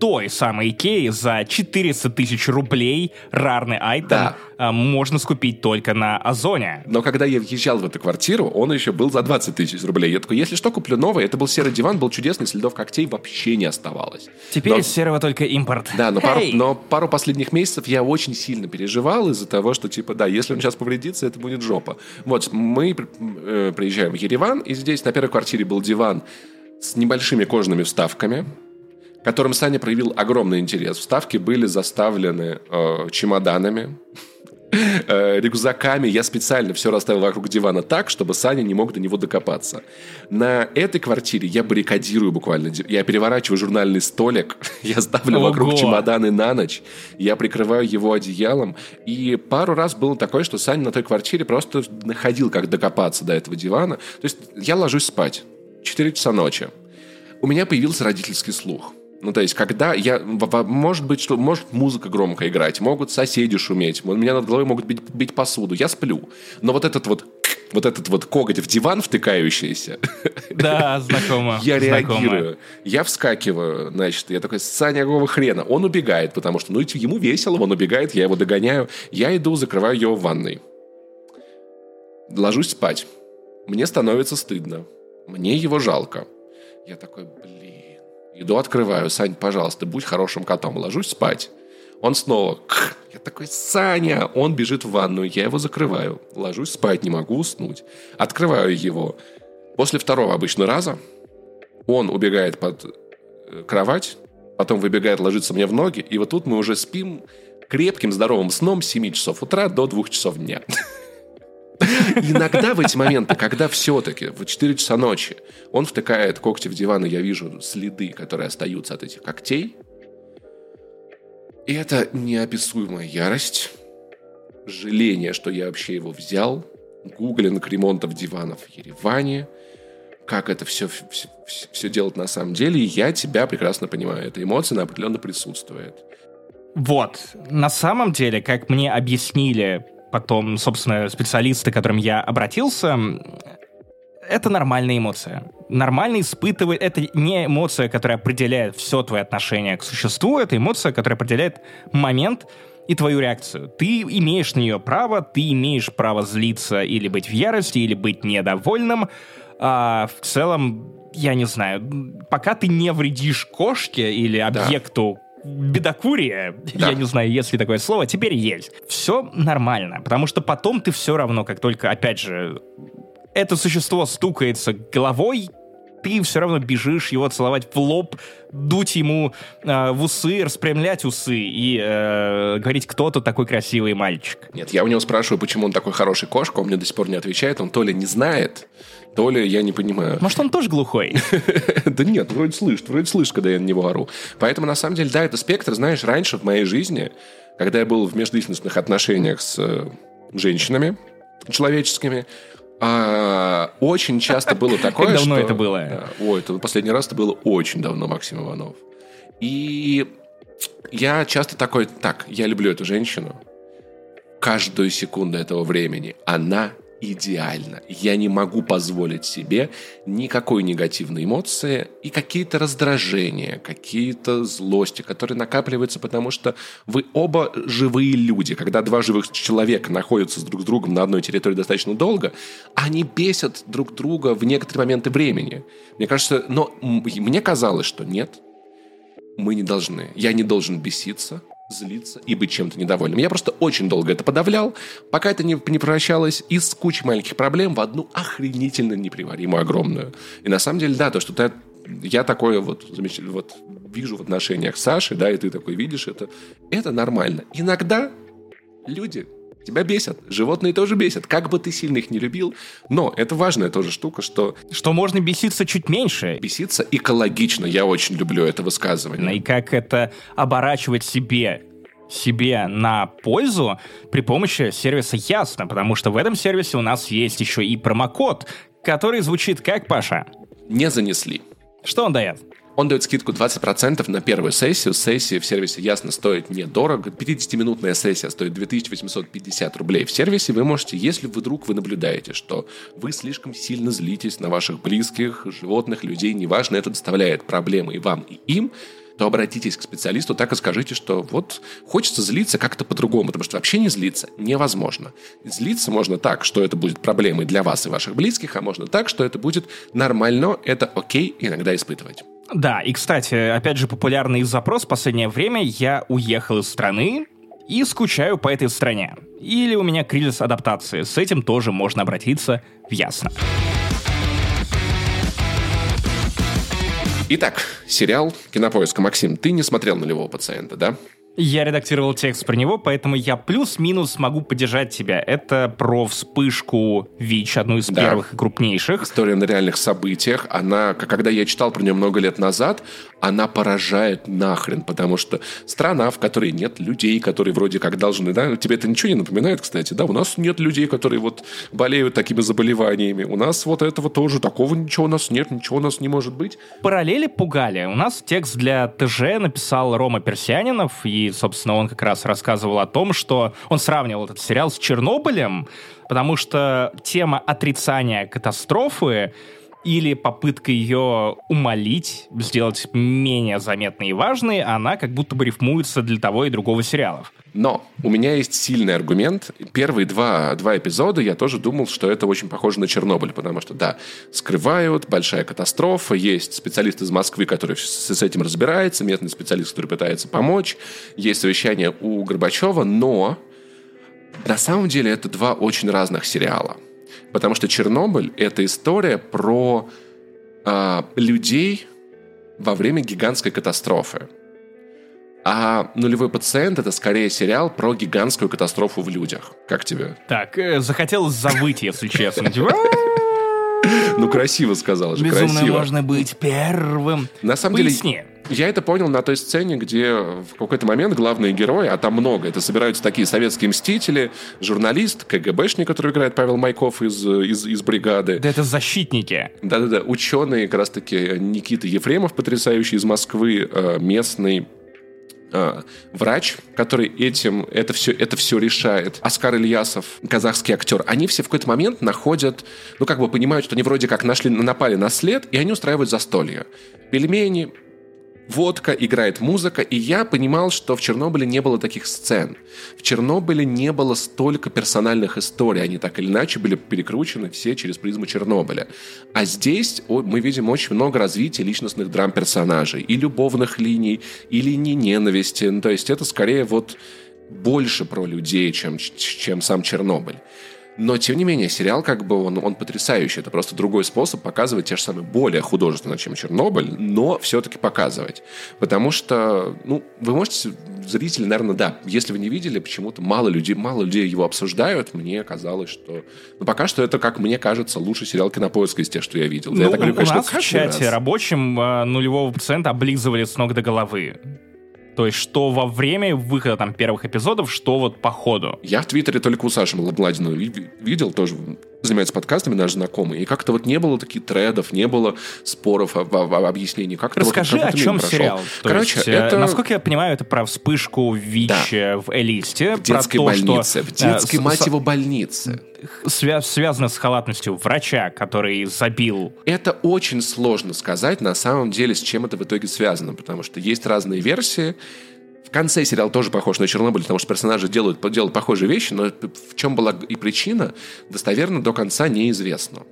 той самой Икеи за 400 тысяч рублей рарный айтем да. А, можно скупить только на Озоне. Но когда я въезжал в эту квартиру, он еще был за 20 тысяч рублей. Я такой, если что, куплю новый. Это был серый диван, был чудесный, следов когтей вообще не оставалось. Теперь но... из серого только импорт. Да, но, hey! пару, но пару последних месяцев я очень сильно переживал из-за того, что, типа, да, если он сейчас повредится, это будет жопа. Вот, мы э, приезжаем в Ереван, и здесь на первой квартире был диван с небольшими кожаными вставками, которым Саня проявил огромный интерес. Вставки были заставлены э, чемоданами, Э, рюкзаками. Я специально все расставил вокруг дивана так, чтобы Саня не мог до него докопаться. На этой квартире я баррикадирую буквально. Я переворачиваю журнальный столик, я ставлю Ого. вокруг чемоданы на ночь, я прикрываю его одеялом. И пару раз было такое, что Саня на той квартире просто находил, как докопаться до этого дивана. То есть я ложусь спать. 4 часа ночи. У меня появился родительский слух. Ну, то есть, когда я... Может быть, что... Может музыка громко играть, могут соседи шуметь, у меня над головой могут бить, бить посуду, я сплю. Но вот этот вот вот этот вот коготь в диван втыкающийся. Да, знакомо. Я реагирую. Я вскакиваю, значит, я такой, Саня, какого хрена? Он убегает, потому что, ну, ему весело, он убегает, я его догоняю. Я иду, закрываю его в ванной. Ложусь спать. Мне становится стыдно. Мне его жалко. Я такой, блин Иду открываю. Сань, пожалуйста, будь хорошим котом. Ложусь спать. Он снова... Я такой, Саня! Он бежит в ванную. Я его закрываю. Ложусь спать, не могу уснуть. Открываю его. После второго обычно раза он убегает под э, кровать, потом выбегает, ложится мне в ноги, и вот тут мы уже спим крепким, здоровым сном с 7 часов утра до 2 часов дня. Иногда в эти моменты, когда все-таки в 4 часа ночи он втыкает когти в диван, и я вижу следы, которые остаются от этих когтей, и это неописуемая ярость, жаление, что я вообще его взял, гуглинг ремонтов диванов в Ереване, как это все, все, все делать на самом деле, и я тебя прекрасно понимаю. Эта эмоция определенно присутствует. Вот. На самом деле, как мне объяснили потом, собственно, специалисты, к которым я обратился, это нормальная эмоция. Нормально испытывать... Это не эмоция, которая определяет все твое отношение к существу, это эмоция, которая определяет момент и твою реакцию. Ты имеешь на нее право, ты имеешь право злиться или быть в ярости, или быть недовольным. А в целом, я не знаю, пока ты не вредишь кошке или объекту, да бедокурие, да. я не знаю, есть ли такое слово, теперь есть. Все нормально, потому что потом ты все равно, как только, опять же, это существо стукается головой, ты все равно бежишь его целовать в лоб, дуть ему э, в усы, распрямлять усы и э, говорить, кто тут такой красивый мальчик. Нет, я у него спрашиваю, почему он такой хороший кошка, он мне до сих пор не отвечает, он то ли не знает, то ли я не понимаю. Может, он тоже глухой? Да нет, вроде слышит, вроде слышит, когда я на него ору. Поэтому, на самом деле, да, это спектр, знаешь, раньше в моей жизни, когда я был в межличностных отношениях с э, женщинами человеческими, а, очень часто было такое, Как давно это было? ой, это последний раз это было очень давно, Максим Иванов. И я часто такой, так, я люблю эту женщину, каждую секунду этого времени она идеально. Я не могу позволить себе никакой негативной эмоции и какие-то раздражения, какие-то злости, которые накапливаются, потому что вы оба живые люди. Когда два живых человека находятся друг с другом на одной территории достаточно долго, они бесят друг друга в некоторые моменты времени. Мне кажется, но мне казалось, что нет, мы не должны. Я не должен беситься, злиться и быть чем-то недовольным. Я просто очень долго это подавлял, пока это не, не превращалось из кучи маленьких проблем в одну охренительно неприваримую огромную. И на самом деле, да, то, что ты, я такое вот, замечательно, вот вижу в отношениях с Сашей, да, и ты такой видишь это, это нормально. Иногда люди тебя бесят. Животные тоже бесят, как бы ты сильно их не любил. Но это важная тоже штука, что... Что можно беситься чуть меньше. Беситься экологично. Я очень люблю это высказывание. И как это оборачивать себе себе на пользу при помощи сервиса Ясно, потому что в этом сервисе у нас есть еще и промокод, который звучит как, Паша? Не занесли. Что он дает? Он дает скидку 20% на первую сессию. Сессия в сервисе ясно стоит недорого. 50-минутная сессия стоит 2850 рублей. В сервисе вы можете, если вдруг вы наблюдаете, что вы слишком сильно злитесь на ваших близких, животных, людей, неважно, это доставляет проблемы и вам, и им, то обратитесь к специалисту, так и скажите, что вот хочется злиться как-то по-другому, потому что вообще не злиться невозможно. Злиться можно так, что это будет проблемой для вас и ваших близких, а можно так, что это будет нормально, это окей иногда испытывать. Да, и, кстати, опять же, популярный запрос в последнее время «я уехал из страны», и скучаю по этой стране. Или у меня кризис адаптации. С этим тоже можно обратиться в Ясно. Итак, сериал «Кинопоиска». Максим, ты не смотрел «Нулевого пациента», да? Я редактировал текст про него, поэтому я плюс-минус могу поддержать тебя. Это про вспышку ВИЧ, одну из да. первых и крупнейших. История на реальных событиях. Она, когда я читал про нее много лет назад, она поражает нахрен, потому что страна, в которой нет людей, которые вроде как должны, да, тебе это ничего не напоминает, кстати, да, у нас нет людей, которые вот болеют такими заболеваниями, у нас вот этого тоже, такого ничего у нас нет, ничего у нас не может быть. Параллели пугали. У нас текст для ТЖ написал Рома Персианинов, и, собственно, он как раз рассказывал о том, что он сравнивал этот сериал с Чернобылем, потому что тема отрицания катастрофы или попытка ее умолить, сделать менее заметной и важной, она как будто бы рифмуется для того и другого сериалов. Но у меня есть сильный аргумент. Первые два, два эпизода я тоже думал, что это очень похоже на Чернобыль, потому что, да, скрывают, большая катастрофа, есть специалист из Москвы, который с, с этим разбирается, местный специалист, который пытается помочь, есть совещание у Горбачева, но на самом деле это два очень разных сериала. Потому что Чернобыль — это история про э, людей во время гигантской катастрофы. А «Нулевой пациент» — это скорее сериал про гигантскую катастрофу в людях. Как тебе? Так, э, захотелось завыть, если честно. Типа, ну, красиво сказал же, Безумно красиво. можно быть первым. На самом деле, я это понял на той сцене, где в какой-то момент главные герои, а там много, это собираются такие советские мстители, журналист, КГБшник, который играет Павел Майков из, из, из бригады. Да это защитники. Да-да-да, ученые, как раз-таки Никита Ефремов, потрясающий из Москвы, э, местный э, врач, который этим это все, это все решает. Оскар Ильясов, казахский актер, они все в какой-то момент находят, ну, как бы понимают, что они вроде как нашли, напали на след, и они устраивают застолье. Пельмени, водка, играет музыка, и я понимал, что в Чернобыле не было таких сцен. В Чернобыле не было столько персональных историй, они так или иначе были перекручены все через призму Чернобыля. А здесь мы видим очень много развития личностных драм персонажей, и любовных линий, и линий ненависти, ну, то есть это скорее вот больше про людей, чем, чем сам Чернобыль. Но, тем не менее, сериал как бы он, он потрясающий. Это просто другой способ показывать те же самые более художественно, чем Чернобыль, но все-таки показывать. Потому что, ну, вы можете, зрители, наверное, да, если вы не видели, почему-то мало людей, мало людей его обсуждают. Мне казалось, что... Ну, пока что это, как мне кажется, лучший сериал Кинопоиска из тех, что я видел. Ну, я так говорю, конечно, у нас в чате раз. рабочем э, нулевого пациента облизывали с ног до головы. То есть, что во время выхода там первых эпизодов, что вот по ходу. Я в Твиттере только у Саши Младинова видел, тоже занимается подкастами, наш знакомый, и как-то вот не было таких тредов, не было споров об, об, об объяснении. Как Расскажи, вот, о чем сериал. То Короче, есть, э, это... Насколько я понимаю, это про вспышку ВИЧ да. в Элисте. В детской то, больнице, что, в детской, э, мать его, больнице. Свя- связано с халатностью врача, который забил. Это очень сложно сказать, на самом деле, с чем это в итоге связано, потому что есть разные версии, в конце сериал тоже похож на Чернобыль, потому что персонажи делают, делают похожие вещи, но в чем была и причина, достоверно до конца неизвестно.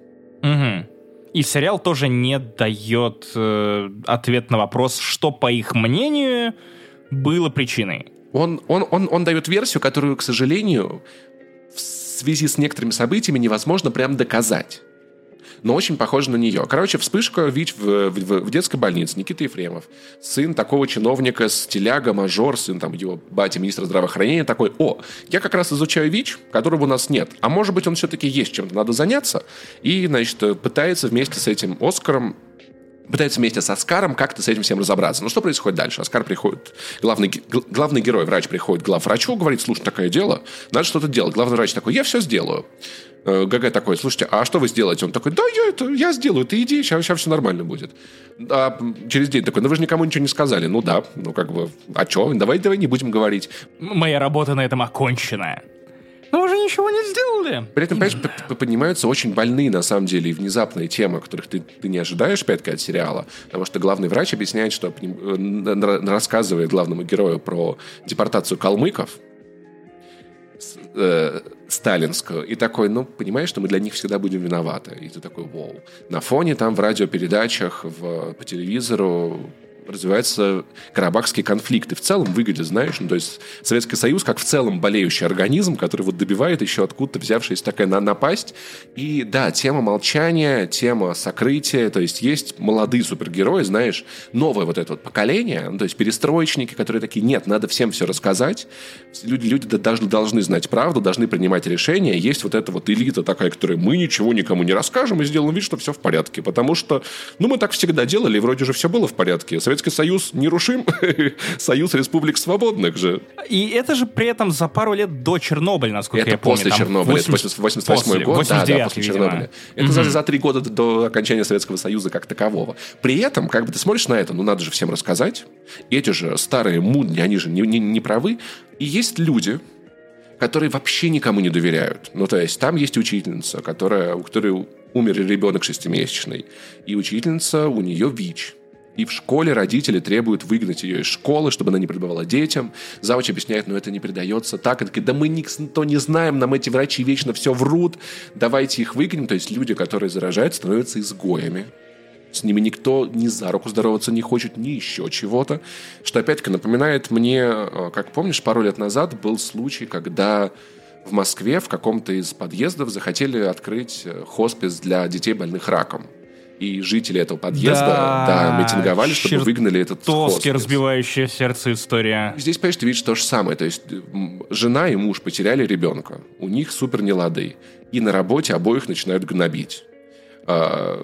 Угу. И сериал тоже не дает э, ответ на вопрос, что, по их мнению, было причиной. Он, он, он, он дает версию, которую, к сожалению, в связи с некоторыми событиями невозможно прям доказать но очень похоже на нее. Короче, вспышка ВИЧ в, в, в детской больнице. Никита Ефремов, сын такого чиновника с теляга, мажор, сын там его батя, министра здравоохранения, такой, о, я как раз изучаю ВИЧ, которого у нас нет. А может быть, он все-таки есть чем-то, надо заняться. И, значит, пытается вместе с этим Оскаром пытается вместе с Оскаром как-то с этим всем разобраться. Ну, что происходит дальше? Оскар приходит, главный, главный герой, врач, приходит к главврачу, говорит, слушай, такое дело, надо что-то делать. Главный врач такой, я все сделаю. Э, ГГ такой, слушайте, а что вы сделаете? Он такой, да, я, это, я сделаю, ты иди, сейчас, сейчас все нормально будет. А через день такой, ну вы же никому ничего не сказали. Ну да, ну как бы, а что, давай, давай не будем говорить. Моя работа на этом окончена. Но вы же ничего не сделали. При этом, понимаешь, поднимаются очень больные, на самом деле, и внезапные темы, которых ты, ты не ожидаешь, опять от сериала. Потому что главный врач объясняет, что э, рассказывает главному герою про депортацию калмыков, э, сталинскую, и такой, ну, понимаешь, что мы для них всегда будем виноваты. И ты такой, вау. На фоне там в радиопередачах, в, по телевизору развиваются карабахские конфликты. В целом выглядит, знаешь, ну, то есть Советский Союз как в целом болеющий организм, который вот добивает еще откуда-то взявшаяся такая на напасть. И да, тема молчания, тема сокрытия, то есть есть молодые супергерои, знаешь, новое вот это вот поколение, ну, то есть перестроечники, которые такие, нет, надо всем все рассказать. Люди, люди должны, должны знать правду, должны принимать решения. Есть вот эта вот элита такая, которая мы ничего никому не расскажем и сделаем вид, что все в порядке. Потому что, ну, мы так всегда делали, и вроде же все было в порядке. Совет Советский Союз нерушим, Союз Республик Свободных же. И это же при этом за пару лет до Чернобыля, насколько это я помню. после Чернобыля, 80... это 88 год. 89 да, да, после видимо. Чернобыля. Это угу. за, за три года до окончания Советского Союза как такового. При этом, как бы ты смотришь на это, ну надо же всем рассказать. Эти же старые мудни, они же не, не, не правы. И есть люди, которые вообще никому не доверяют. Ну, то есть там есть учительница, которая, у которой умер ребенок шестимесячный, и учительница, у нее ВИЧ. И в школе родители требуют выгнать ее из школы, чтобы она не пребывала детям. Завуч объясняет, но «Ну, это не передается так. И такие, да мы никто не знаем, нам эти врачи вечно все врут, давайте их выгоним. То есть люди, которые заражают, становятся изгоями. С ними никто ни за руку здороваться не хочет, ни еще чего-то. Что, опять-таки, напоминает мне, э, как помнишь, пару лет назад был случай, когда в Москве в каком-то из подъездов захотели открыть э, хоспис для детей больных раком и жители этого подъезда да, да, митинговали, чтобы выгнали этот хоспис. разбивающая сердце история. Здесь, понимаешь, ты видишь то же самое. То есть жена и муж потеряли ребенка. У них супер нелады. И на работе обоих начинают гнобить. А,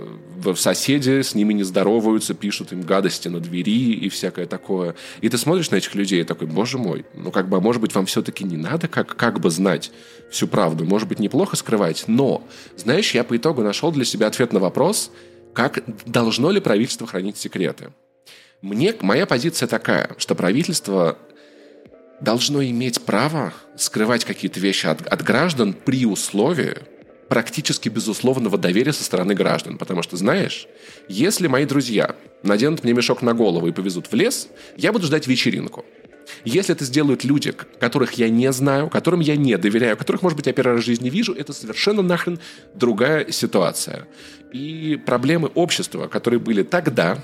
соседи с ними не здороваются, пишут им гадости на двери и всякое такое. И ты смотришь на этих людей и такой, боже мой, ну как бы, а может быть, вам все-таки не надо как, как бы знать всю правду. Может быть, неплохо скрывать. Но, знаешь, я по итогу нашел для себя ответ на вопрос – как должно ли правительство хранить секреты? Мне, моя позиция такая, что правительство должно иметь право скрывать какие-то вещи от, от граждан при условии практически безусловного доверия со стороны граждан. Потому что, знаешь, если мои друзья наденут мне мешок на голову и повезут в лес, я буду ждать вечеринку. Если это сделают люди, которых я не знаю, которым я не доверяю, которых, может быть, я первый раз в жизни вижу, это совершенно нахрен другая ситуация. И проблемы общества, которые были тогда,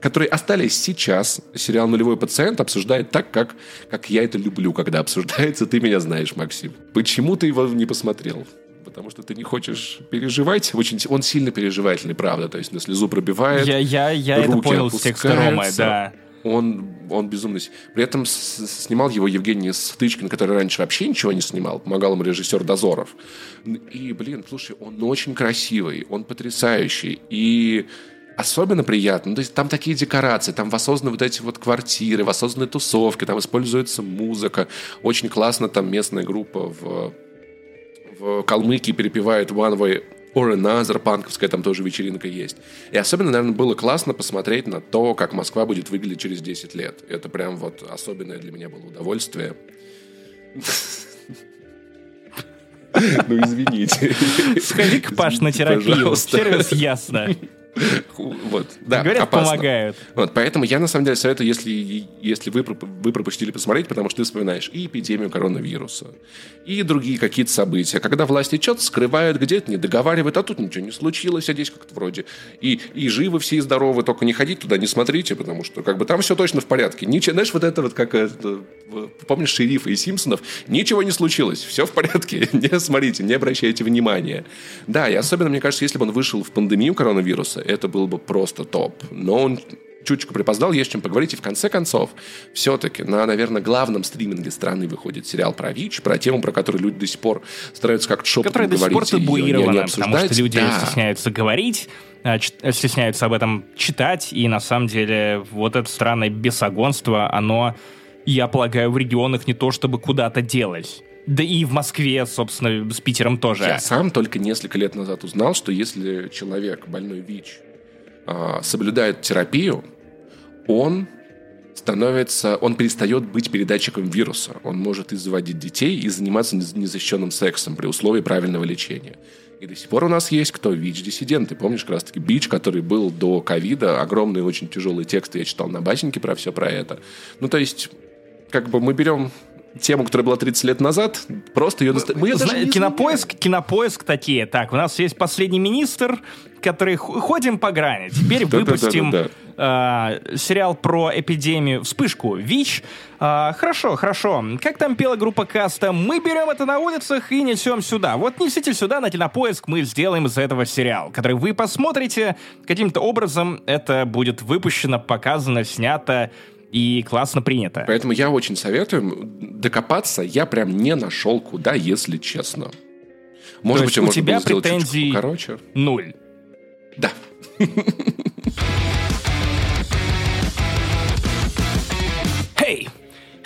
которые остались сейчас, сериал «Нулевой пациент» обсуждает так, как, как я это люблю, когда обсуждается. Ты меня знаешь, Максим. Почему ты его не посмотрел? потому что ты не хочешь переживать. Очень, он сильно переживательный, правда. То есть на слезу пробивает. Я, я, я это понял с текста Ромы, да он, он безумный. При этом снимал его Евгений Стычкин, который раньше вообще ничего не снимал. Помогал ему режиссер Дозоров. И, блин, слушай, он очень красивый, он потрясающий. И особенно приятно. Ну, то есть там такие декорации, там воссозданы вот эти вот квартиры, воссозданы тусовки, там используется музыка. Очень классно там местная группа в, в Калмыкии перепевает One Way or Another, панковская там тоже вечеринка есть. И особенно, наверное, было классно посмотреть на то, как Москва будет выглядеть через 10 лет. Это прям вот особенное для меня было удовольствие. Ну, извините. Сходи-ка, Паш, на терапию. Сервис ясно. Вот, да, Говорят, опасно. помогают. Вот, поэтому я, на самом деле, советую, если, если вы, вы пропустили посмотреть, потому что ты вспоминаешь и эпидемию коронавируса, и другие какие-то события. Когда власти что-то скрывают, где-то не договаривают, а тут ничего не случилось, а здесь как-то вроде и, и живы все, и здоровы, только не ходите туда, не смотрите, потому что как бы там все точно в порядке. Ничего, знаешь, вот это вот как это, помнишь шерифа и Симпсонов? Ничего не случилось, все в порядке, не смотрите, не обращайте внимания. Да, и особенно, мне кажется, если бы он вышел в пандемию коронавируса, это был бы просто топ. Но он чуточку припоздал, есть чем поговорить. И в конце концов, все-таки на, наверное, главном стриминге страны выходит сериал про ВИЧ, про тему, про которую люди до сих пор стараются как-то шепотом Которая говорить. до сих пор табуирована, потому что люди да. стесняются говорить, а, стесняются об этом читать, и на самом деле вот это странное бесогонство, оно, я полагаю, в регионах не то чтобы куда-то делось. Да и в Москве, собственно, с Питером тоже. Я сам только несколько лет назад узнал, что если человек больной ВИЧ э, соблюдает терапию, он становится, он перестает быть передатчиком вируса. Он может и заводить детей, и заниматься незащищенным сексом при условии правильного лечения. И до сих пор у нас есть кто? ВИЧ-диссиденты. Помнишь, как раз-таки БИЧ, который был до ковида, огромные, очень тяжелые тексты я читал на басеньке про все про это. Ну, то есть, как бы мы берем тему, которая была 30 лет назад, просто ее... Доста... Мы ее Зна- даже кинопоиск, кинопоиск такие. Так, у нас есть последний министр, который ходим по грани. Теперь выпустим э, сериал про эпидемию, вспышку ВИЧ. А, хорошо, хорошо. Как там пела группа Каста? Мы берем это на улицах и несем сюда. Вот несите сюда на кинопоиск, мы сделаем из этого сериал, который вы посмотрите. Каким-то образом это будет выпущено, показано, снято и классно принято. Поэтому я очень советую докопаться. Я прям не нашел куда, если честно. Может есть быть, у можно тебя было претензий- покороче. Нуль. Да. Эй!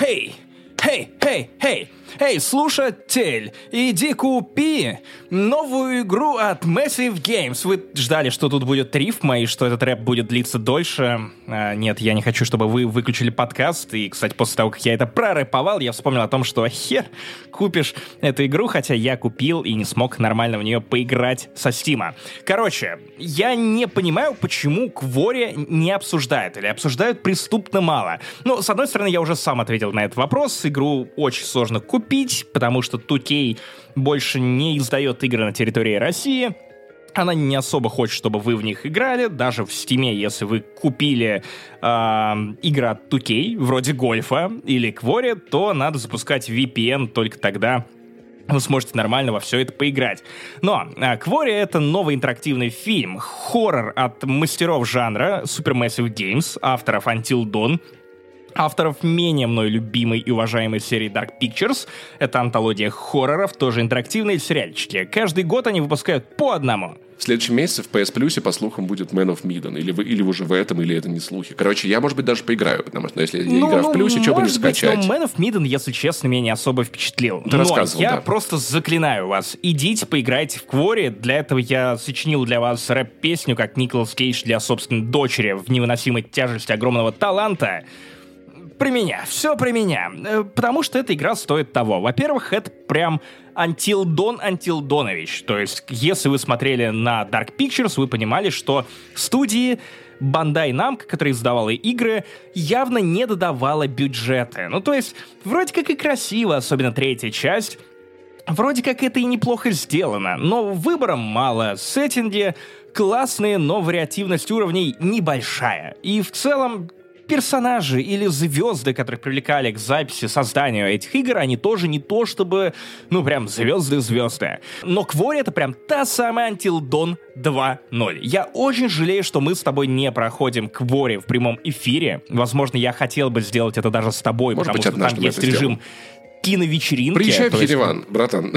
Эй! Эй! Эй! Эй! Эй, слушатель, иди купи новую игру от Massive Games. Вы ждали, что тут будет рифма и что этот рэп будет длиться дольше. А, нет, я не хочу, чтобы вы выключили подкаст. И, кстати, после того, как я это прорэповал, я вспомнил о том, что хер купишь эту игру, хотя я купил и не смог нормально в нее поиграть со Стима. Короче, я не понимаю, почему Квори не обсуждают или обсуждают преступно мало. Ну, с одной стороны, я уже сам ответил на этот вопрос. Игру очень сложно купить, потому что 2K больше не издает игры на территории России. Она не особо хочет, чтобы вы в них играли. Даже в Стиме, если вы купили э, игры от 2K, вроде Гольфа или Квори, то надо запускать VPN только тогда вы сможете нормально во все это поиграть. Но а, Квори — это новый интерактивный фильм, хоррор от мастеров жанра Supermassive Games, авторов Until Dawn, авторов менее мной любимой и уважаемой серии Dark Pictures. Это антология хорроров, тоже интерактивные сериальчики. Каждый год они выпускают по одному. В следующем месяце в PS Plus, по слухам, будет Man of Medan. Или, вы, или уже в этом, или это не слухи. Короче, я, может быть, даже поиграю, потому что если я играю в плюсе, что будешь Ну, может быть, скачать? но Man of Medan, если честно, меня не особо впечатлил. Ты но рассказывал, я да. просто заклинаю вас. Идите, поиграйте в Квори. Для этого я сочинил для вас рэп-песню, как Николас Кейдж для собственной дочери в невыносимой тяжести огромного таланта. Про меня, все про меня. Э, Потому что эта игра стоит того. Во-первых, это прям Until Dawn Until Донович. То есть, если вы смотрели на Dark Pictures, вы понимали, что студии Bandai Namco, которая издавала игры, явно не додавала бюджеты. Ну, то есть, вроде как и красиво, особенно третья часть, Вроде как это и неплохо сделано, но выбора мало, сеттинги классные, но вариативность уровней небольшая. И в целом персонажи или звезды, которых привлекали к записи, созданию этих игр, они тоже не то чтобы, ну, прям звезды-звезды. Но Квори это прям та самая Until Dawn 2.0. Я очень жалею, что мы с тобой не проходим Квори в прямом эфире. Возможно, я хотел бы сделать это даже с тобой, Может потому быть, что там есть режим киновечеринки. Приезжай в то есть- Ереван, братан.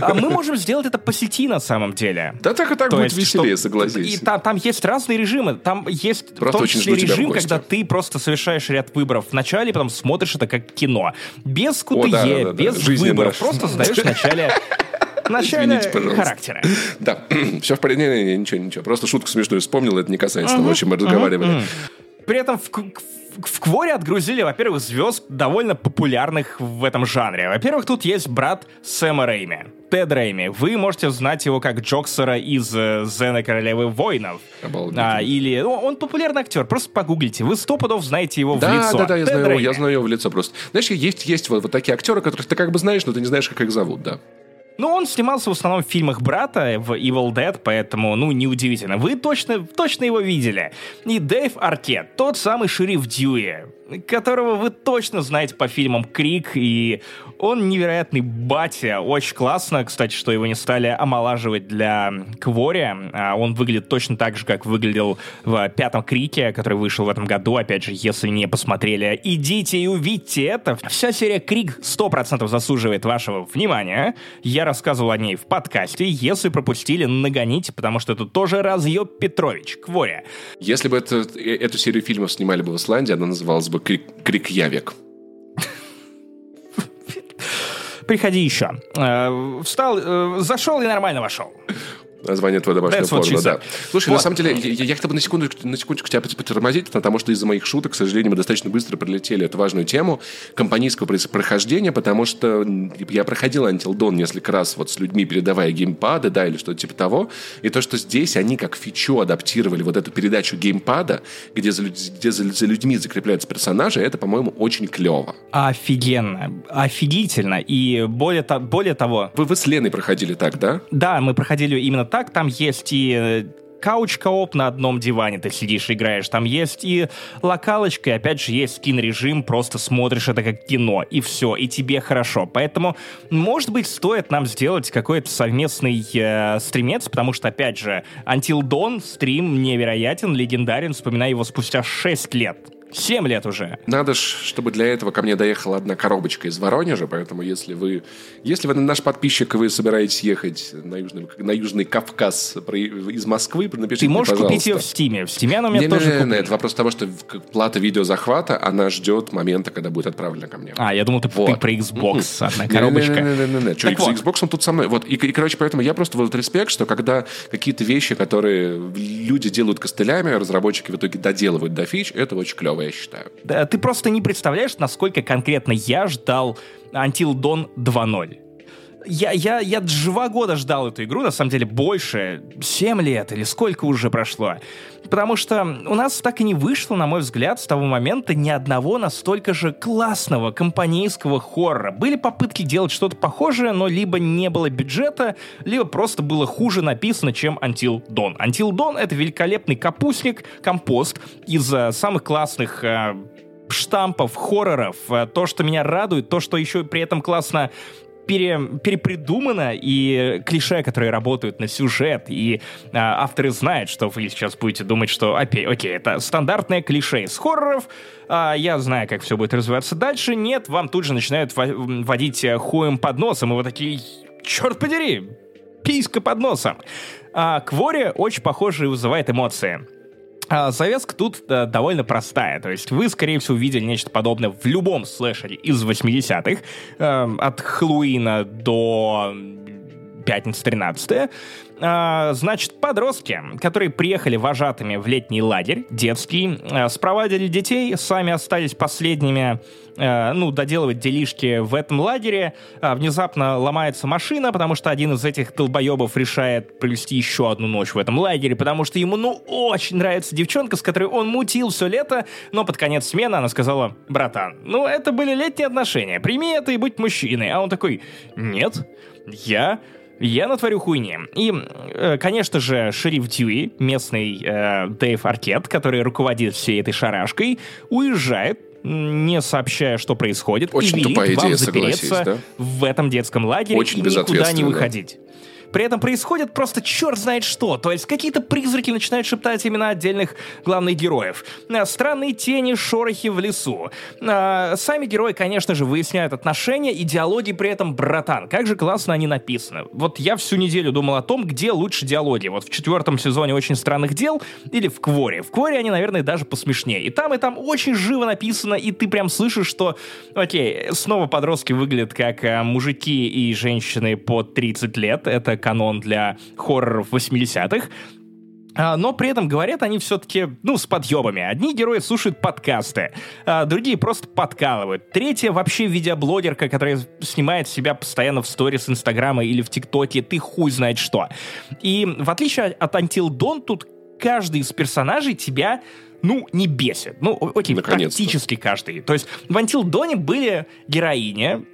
а мы можем сделать это по сети на самом деле. Да так и так То будет есть, веселее, что- согласись. И там, там есть разные режимы. Там есть Просто в том числе режим, когда ты просто совершаешь ряд выборов в начале, потом смотришь это как кино. Без КТЕ, да, да, да, без жизненно. выборов. Просто задаешь в начале, Извините, пожалуйста. характера. Да, все в порядке. Не, не, не, ничего, ничего. Просто шутку смешную вспомнил, это не касается того, о чем мы разговаривали. При этом в, в, в Кворе отгрузили, во-первых, звезд довольно популярных в этом жанре. Во-первых, тут есть брат Сэма Рэйми, Тед Рэйми. Вы можете знать его как Джоксера из э, «Зена Королевы воинов». А, или... ну, он популярный актер, просто погуглите. Вы сто пудов знаете его в Да, лицо. да, да, я Тед знаю, его, я знаю его в лицо просто. Знаешь, есть, есть вот, вот такие актеры, которых ты как бы знаешь, но ты не знаешь, как их зовут, да. Ну, он снимался в основном в фильмах брата, в Evil Dead, поэтому, ну, неудивительно. Вы точно, точно его видели. И Дэйв Аркет, тот самый шериф Дьюи, которого вы точно знаете по фильмам «Крик», и он невероятный батя. Очень классно, кстати, что его не стали омолаживать для Квори. А Он выглядит точно так же, как выглядел в пятом «Крике», который вышел в этом году. Опять же, если не посмотрели, идите и увидьте это. Вся серия «Крик» 100% заслуживает вашего внимания. Я рассказывал о ней в подкасте. Если пропустили, нагоните, потому что это тоже разъеб Петрович, Кворя. Если бы это, э, эту серию фильмов снимали бы в Исландии, она называлась бы «Крик, Явек». Приходи еще. Э, встал, э, зашел и нормально вошел. Название твоего домашнего That's порно, да. Слушай, вот. на самом деле, я, я хотел бы на секунду, на секундочку тебя потормозить, потому что из-за моих шуток, к сожалению, мы достаточно быстро пролетели эту важную тему компанийского прохождения, потому что я проходил Until Dawn несколько раз вот с людьми, передавая геймпады, да, или что-то типа того, и то, что здесь они как фичу адаптировали вот эту передачу геймпада, где за, где за, за людьми закрепляются персонажи, это, по-моему, очень клево. Офигенно. Офигительно. И более, более того... Вы, вы с Леной проходили так, да? Да, мы проходили именно так. Там есть и э, couch co-op на одном диване ты сидишь и играешь. Там есть и локалочка, и опять же есть скин-режим, просто смотришь это как кино, и все, и тебе хорошо. Поэтому, может быть, стоит нам сделать какой-то совместный э, стримец, потому что, опять же, Until Dawn стрим невероятен, легендарен, вспоминаю его спустя 6 лет. Семь лет уже. Надо ж, чтобы для этого ко мне доехала одна коробочка из Воронежа, поэтому если вы, если вы наш подписчик, вы собираетесь ехать на Южный, на Южный Кавказ из Москвы, напишите Ты можешь мне, купить ее в Стиме. В Стиме она у меня не, тоже не, не, не, это вопрос того, что плата видеозахвата, она ждет момента, когда будет отправлена ко мне. А, я думал, ты, вот. ты про Xbox, одна коробочка. Не-не-не, что, вот. Xbox он тут со мной. Вот, и, и, короче, поэтому я просто вот респект, что когда какие-то вещи, которые люди делают костылями, разработчики в итоге доделывают до фич, это очень клево, я считаю. Да, ты просто не представляешь, насколько конкретно я ждал Until Dawn 2.0. Я, я, я два года ждал эту игру, на самом деле больше, 7 лет или сколько уже прошло. Потому что у нас так и не вышло, на мой взгляд, с того момента ни одного настолько же классного компанейского хоррора. Были попытки делать что-то похожее, но либо не было бюджета, либо просто было хуже написано, чем Until Dawn. Until Dawn — это великолепный капустник, компост из uh, самых классных uh, штампов, хорроров. Э, то, что меня радует, то, что еще при этом классно пере, перепридумано, и клише, которые работают на сюжет, и а, авторы знают, что вы сейчас будете думать, что, окей, окей, это стандартное клише из хорроров, а, я знаю, как все будет развиваться дальше. Нет, вам тут же начинают водить э, хуем под носом, и вы такие, черт подери, писька под носом. А Квори очень похоже вызывает эмоции. Завязка тут да, довольно простая. То есть вы, скорее всего, увидели нечто подобное в любом слэшере из 80-х. Э, эм, от Хэллоуина до пятницы 13 а, значит, подростки, которые приехали вожатыми в летний лагерь, детский, а, спровадили детей, сами остались последними, а, ну, доделывать делишки в этом лагере. Внезапно ломается машина, потому что один из этих долбоебов решает провести еще одну ночь в этом лагере, потому что ему, ну, очень нравится девчонка, с которой он мутил все лето, но под конец смены она сказала, братан, ну, это были летние отношения, прими это и будь мужчиной. А он такой, нет, я я натворю хуйни. И, э, конечно же, шериф Дьюи, местный э, Дэйв Аркет, который руководит всей этой шарашкой, уезжает не сообщая, что происходит, Очень и велит тупая вам идея, запереться да? в этом детском лагере Очень и никуда не выходить. При этом происходит просто черт знает что. То есть какие-то призраки начинают шептать имена отдельных главных героев. Э, странные тени, шорохи в лесу. Э, сами герои, конечно же, выясняют отношения, и диалоги при этом братан. Как же классно они написаны. Вот я всю неделю думал о том, где лучше диалоги. Вот в четвертом сезоне «Очень странных дел» или в «Кворе». В «Кворе» они, наверное, даже посмешнее. И там, и там очень живо написано, и ты прям слышишь, что, окей, снова подростки выглядят как э, мужики и женщины по 30 лет. Это канон для хорроров 80-х. А, но при этом говорят они все-таки, ну, с подъебами. Одни герои слушают подкасты, а другие просто подкалывают. Третья вообще видеоблогерка, которая снимает себя постоянно в сторис Инстаграма или в ТикТоке, ты хуй знает что. И в отличие от Until Dawn, тут каждый из персонажей тебя ну, не бесит. Ну, окей, практически каждый. То есть в Until Dawn были героини,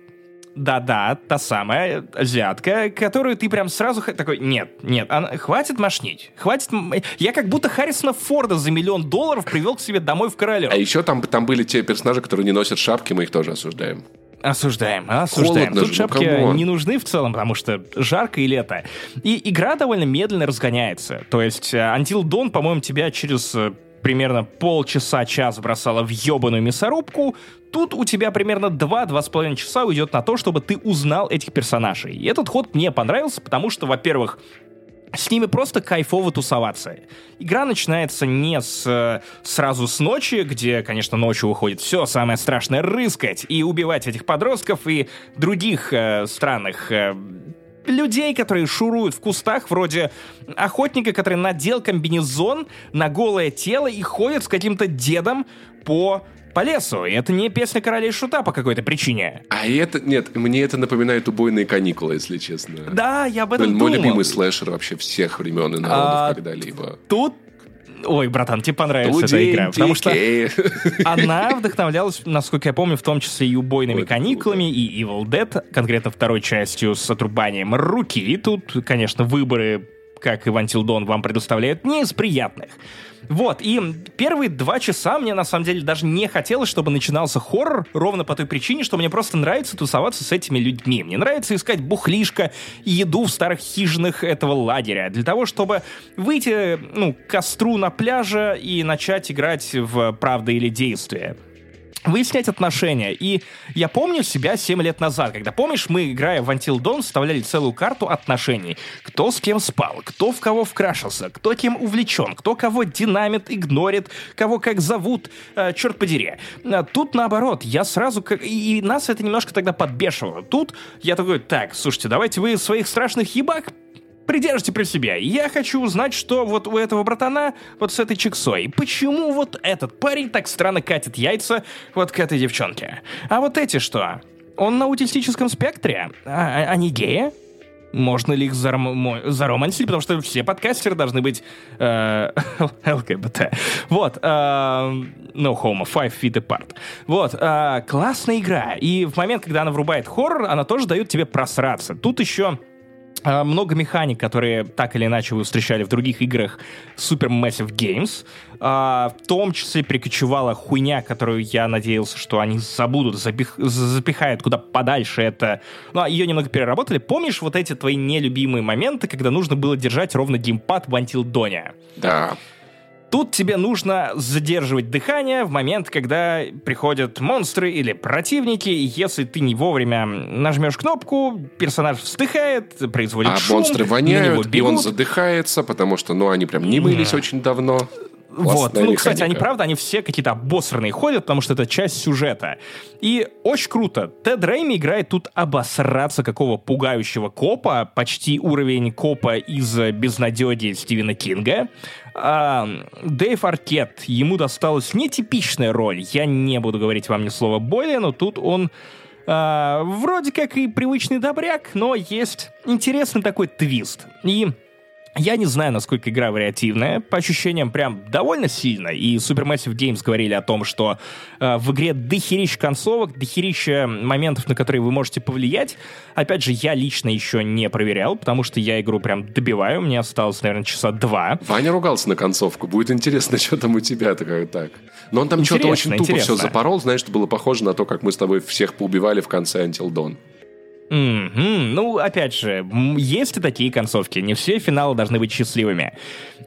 да-да, та самая азиатка, которую ты прям сразу такой, нет, нет, она, хватит мошнить, хватит... Я как будто Харрисона Форда за миллион долларов привел к себе домой в королев. А еще там, там были те персонажи, которые не носят шапки, мы их тоже осуждаем. Осуждаем, осуждаем. Холодно Тут же, шапки ну, не нужны в целом, потому что жарко и лето. И игра довольно медленно разгоняется. То есть э, Until Dawn, по-моему, тебя через э, примерно полчаса-час бросала в ебаную мясорубку, тут у тебя примерно 2-2,5 часа уйдет на то, чтобы ты узнал этих персонажей. И этот ход мне понравился, потому что, во-первых, с ними просто кайфово тусоваться. Игра начинается не с, сразу с ночи, где, конечно, ночью выходит все самое страшное рыскать и убивать этих подростков и других э, странных э, людей, которые шуруют в кустах, вроде охотника, который надел комбинезон на голое тело и ходит с каким-то дедом по по лесу, и это не песня короля и шута по какой-то причине. А это, нет, мне это напоминает убойные каникулы, если честно. Да, я об этом Блин, думал. Мой любимый слэшер вообще всех времен и народов А, когда-либо. Тут Ой, братан, тебе понравится эта игра, потому что она вдохновлялась, насколько я помню, в том числе и убойными каникулами, и Evil Dead, конкретно второй частью с отрубанием руки. И тут, конечно, выборы, как и в Until Dawn, вам предоставляют не из приятных. Вот, и первые два часа мне на самом деле даже не хотелось, чтобы начинался хоррор, ровно по той причине, что мне просто нравится тусоваться с этими людьми. Мне нравится искать бухлишко и еду в старых хижинах этого лагеря, для того, чтобы выйти, ну, к костру на пляже и начать играть в «Правда или действие» выяснять отношения. И я помню себя 7 лет назад, когда, помнишь, мы, играя в Until Dawn, вставляли целую карту отношений. Кто с кем спал, кто в кого вкрашился, кто кем увлечен, кто кого динамит, игнорит, кого как зовут, э, черт подери. А тут наоборот, я сразу... как- и нас это немножко тогда подбешивало. Тут я такой, так, слушайте, давайте вы своих страшных ебак придержите при себе. Я хочу узнать, что вот у этого братана вот с этой чиксой. Почему вот этот парень так странно катит яйца вот к этой девчонке? А вот эти что? Он на аутистическом спектре? А, а- они геи? Можно ли их заром- заромансить? Потому что все подкастеры должны быть э, ЛГБТ. Вот. э, no homo, five feet apart. Вот. э, классная игра. И в момент, когда она врубает хоррор, она тоже дает тебе просраться. Тут еще много механик, которые так или иначе вы встречали в других играх Super Massive Games. А, в том числе прикочевала хуйня, которую я надеялся, что они забудут, запих- запихают куда подальше это. Ну, а ее немного переработали. Помнишь вот эти твои нелюбимые моменты, когда нужно было держать ровно геймпад в Dawn? Да. Тут тебе нужно задерживать дыхание в момент, когда приходят монстры или противники, и если ты не вовремя нажмешь кнопку, персонаж вздыхает, производит А шум, монстры на него воняют, и он задыхается, потому что, ну, они прям не мылись очень давно. Вот, ну, кстати, они, механика. правда, они все какие-то обосранные ходят, потому что это часть сюжета. И очень круто. Тед Рейми играет тут обосраться какого пугающего копа, почти уровень копа из «Безнадеги» Стивена Кинга. А, Дэйв Аркет, ему досталась нетипичная роль. Я не буду говорить вам ни слова более, но тут он а, вроде как и привычный добряк, но есть интересный такой твист. И я не знаю, насколько игра вариативная. По ощущениям, прям довольно сильно. И Supermassive Games говорили о том, что э, в игре дохерища концовок, дохерища моментов, на которые вы можете повлиять. Опять же, я лично еще не проверял, потому что я игру прям добиваю. Мне осталось, наверное, часа два. Ваня ругался на концовку. Будет интересно, что там у тебя такое так. Но он там что-то очень тупо интересно. все запорол. Знаешь, что было похоже на то, как мы с тобой всех поубивали в конце Until Dawn. Мгм. Ну, опять же, есть и такие концовки. Не все финалы должны быть счастливыми.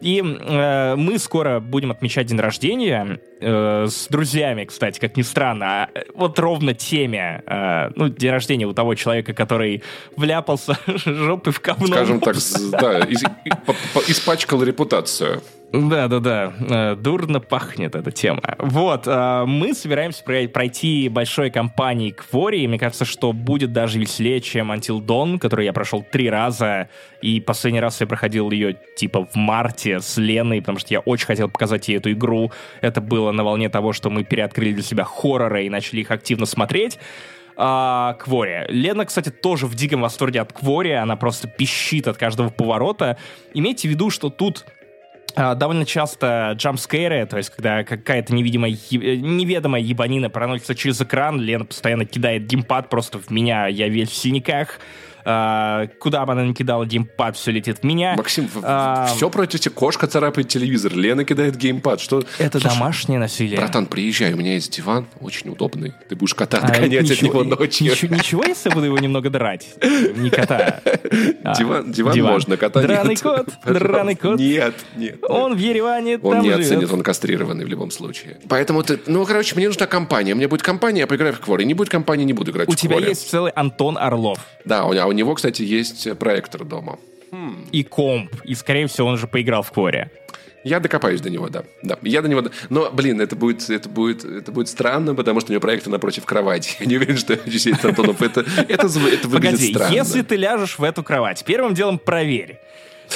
И э, мы скоро будем отмечать день рождения э, с друзьями, кстати, как ни странно. А, э, Вот ровно теме, э, ну, день рождения у того человека, который вляпался жопой в говно. Скажем так, да, испачкал репутацию. Да, да, да. Э, Дурно пахнет эта тема. Вот, э, мы собираемся прой- пройти большой кампании Квори, и мне кажется, что будет даже веселее, чем Until Dawn, который я прошел три раза, и последний раз я проходил ее типа в марте с Леной, потому что я очень хотел показать ей эту игру. Это было на волне того, что мы переоткрыли для себя хорроры и начали их активно смотреть. А, Квори. Лена, кстати, тоже в диком восторге от Квори, она просто пищит от каждого поворота. Имейте в виду, что тут довольно часто джампскейры, то есть когда какая-то невидимая, э, неведомая ебанина проносится через экран, Лена постоянно кидает геймпад просто в меня, я весь в синяках. А, куда бы она ни кидала геймпад, все летит в меня. Максим, А, все против тебя. Кошка царапает телевизор, Лена кидает геймпад. Что? Это Слушай, домашнее насилие. Братан, приезжай, у меня есть диван, очень удобный. Ты будешь кота А, отгонять от ничего- него ночью. Ничего, ничего, если я буду его немного драть? Не кота. А, Диван, диван, можно, кота Драный нет. кот, драный кот. Нет, нет. Он в Ереване Он там не живет. оценит, он кастрированный в любом случае. Поэтому ты... Ну, короче, мне нужна компания. Мне будет компания, я поиграю в Квори. Не будет компании, не буду играть У в тебя Квори. есть целый Антон Орлов. Да, у, а у него, кстати, есть проектор дома. и комп, и, скорее всего, он же поиграл в Квори. Я докопаюсь до него, да. да. Я до него... Но, блин, это будет, это будет, это будет странно, потому что у него проектор напротив кровати. Я не уверен, что сидит Антонов. Это, это, это выглядит Погоди, странно. если ты ляжешь в эту кровать, первым делом проверь.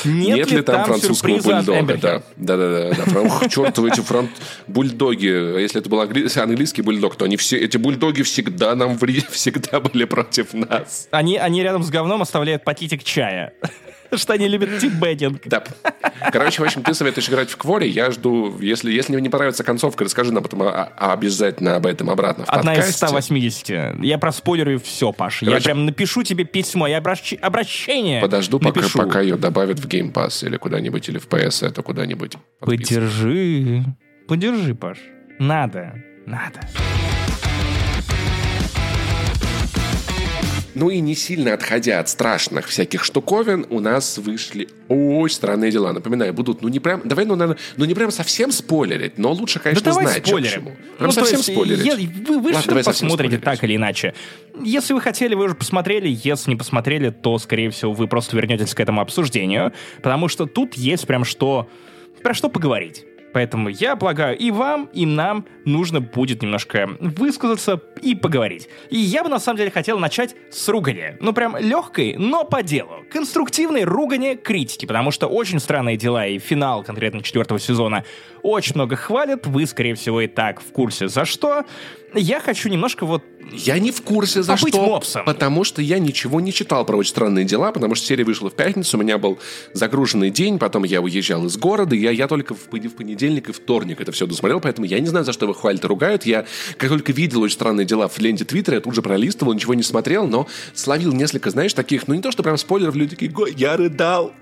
Нет, Нет ли ли там, там французского бульдога? Да, да, да, да. да. Чертовы эти фран... бульдоги. Если это был англи- английский бульдог, то они все, эти бульдоги всегда нам ври... всегда были против нас. Они, они рядом с говном оставляют пакетик чая. Что они любят тибетинг. Да. Короче, в общем, ты советуешь играть в Кворе. Я жду, если, если мне не понравится концовка, расскажи нам потом а- а обязательно об этом обратно в Одна из подкасте. 180. Я проспойлерю все, Паш. Я прям напишу тебе письмо, я обращ- обращение Подожду, пока, напишу. пока ее добавят в Game Pass или куда-нибудь, или в PS, это куда-нибудь. подписывай. Подержи. Подержи, Паш. Надо. Надо. Ну и не сильно отходя от страшных всяких штуковин, у нас вышли очень странные дела. Напоминаю, будут, ну не прям, давай, ну, наверное, ну не прям совсем спойлерить, но лучше, конечно, да давай знать, спойлерим. чему. Прям Ну, совсем есть, спойлерить. е- Вы, вы Ладно, посмотрите так или иначе. Если вы хотели, вы уже посмотрели. Если не посмотрели, то, скорее всего, вы просто вернетесь к этому обсуждению. Потому что тут есть прям что... Про что поговорить. Поэтому я полагаю, и вам, и нам нужно будет немножко высказаться и поговорить. И я бы на самом деле хотел начать с ругани. Ну прям легкой, но по делу. Конструктивной ругани критики, потому что очень странные дела и финал конкретно четвертого сезона очень много хвалят. Вы, скорее всего, и так в курсе за что. Я хочу немножко вот Я не в курсе, за что. мопсом. Потому что я ничего не читал про очень странные дела, потому что серия вышла в пятницу, у меня был загруженный день, потом я уезжал из города, и я, я только в, в понедельник и вторник это все досмотрел, поэтому я не знаю, за что вы хвалят и ругают. Я, как только видел очень странные дела в ленте Твиттера, я тут же пролистывал, ничего не смотрел, но словил несколько, знаешь, таких, ну не то, что прям спойлеров, люди такие, «Го, я рыдал.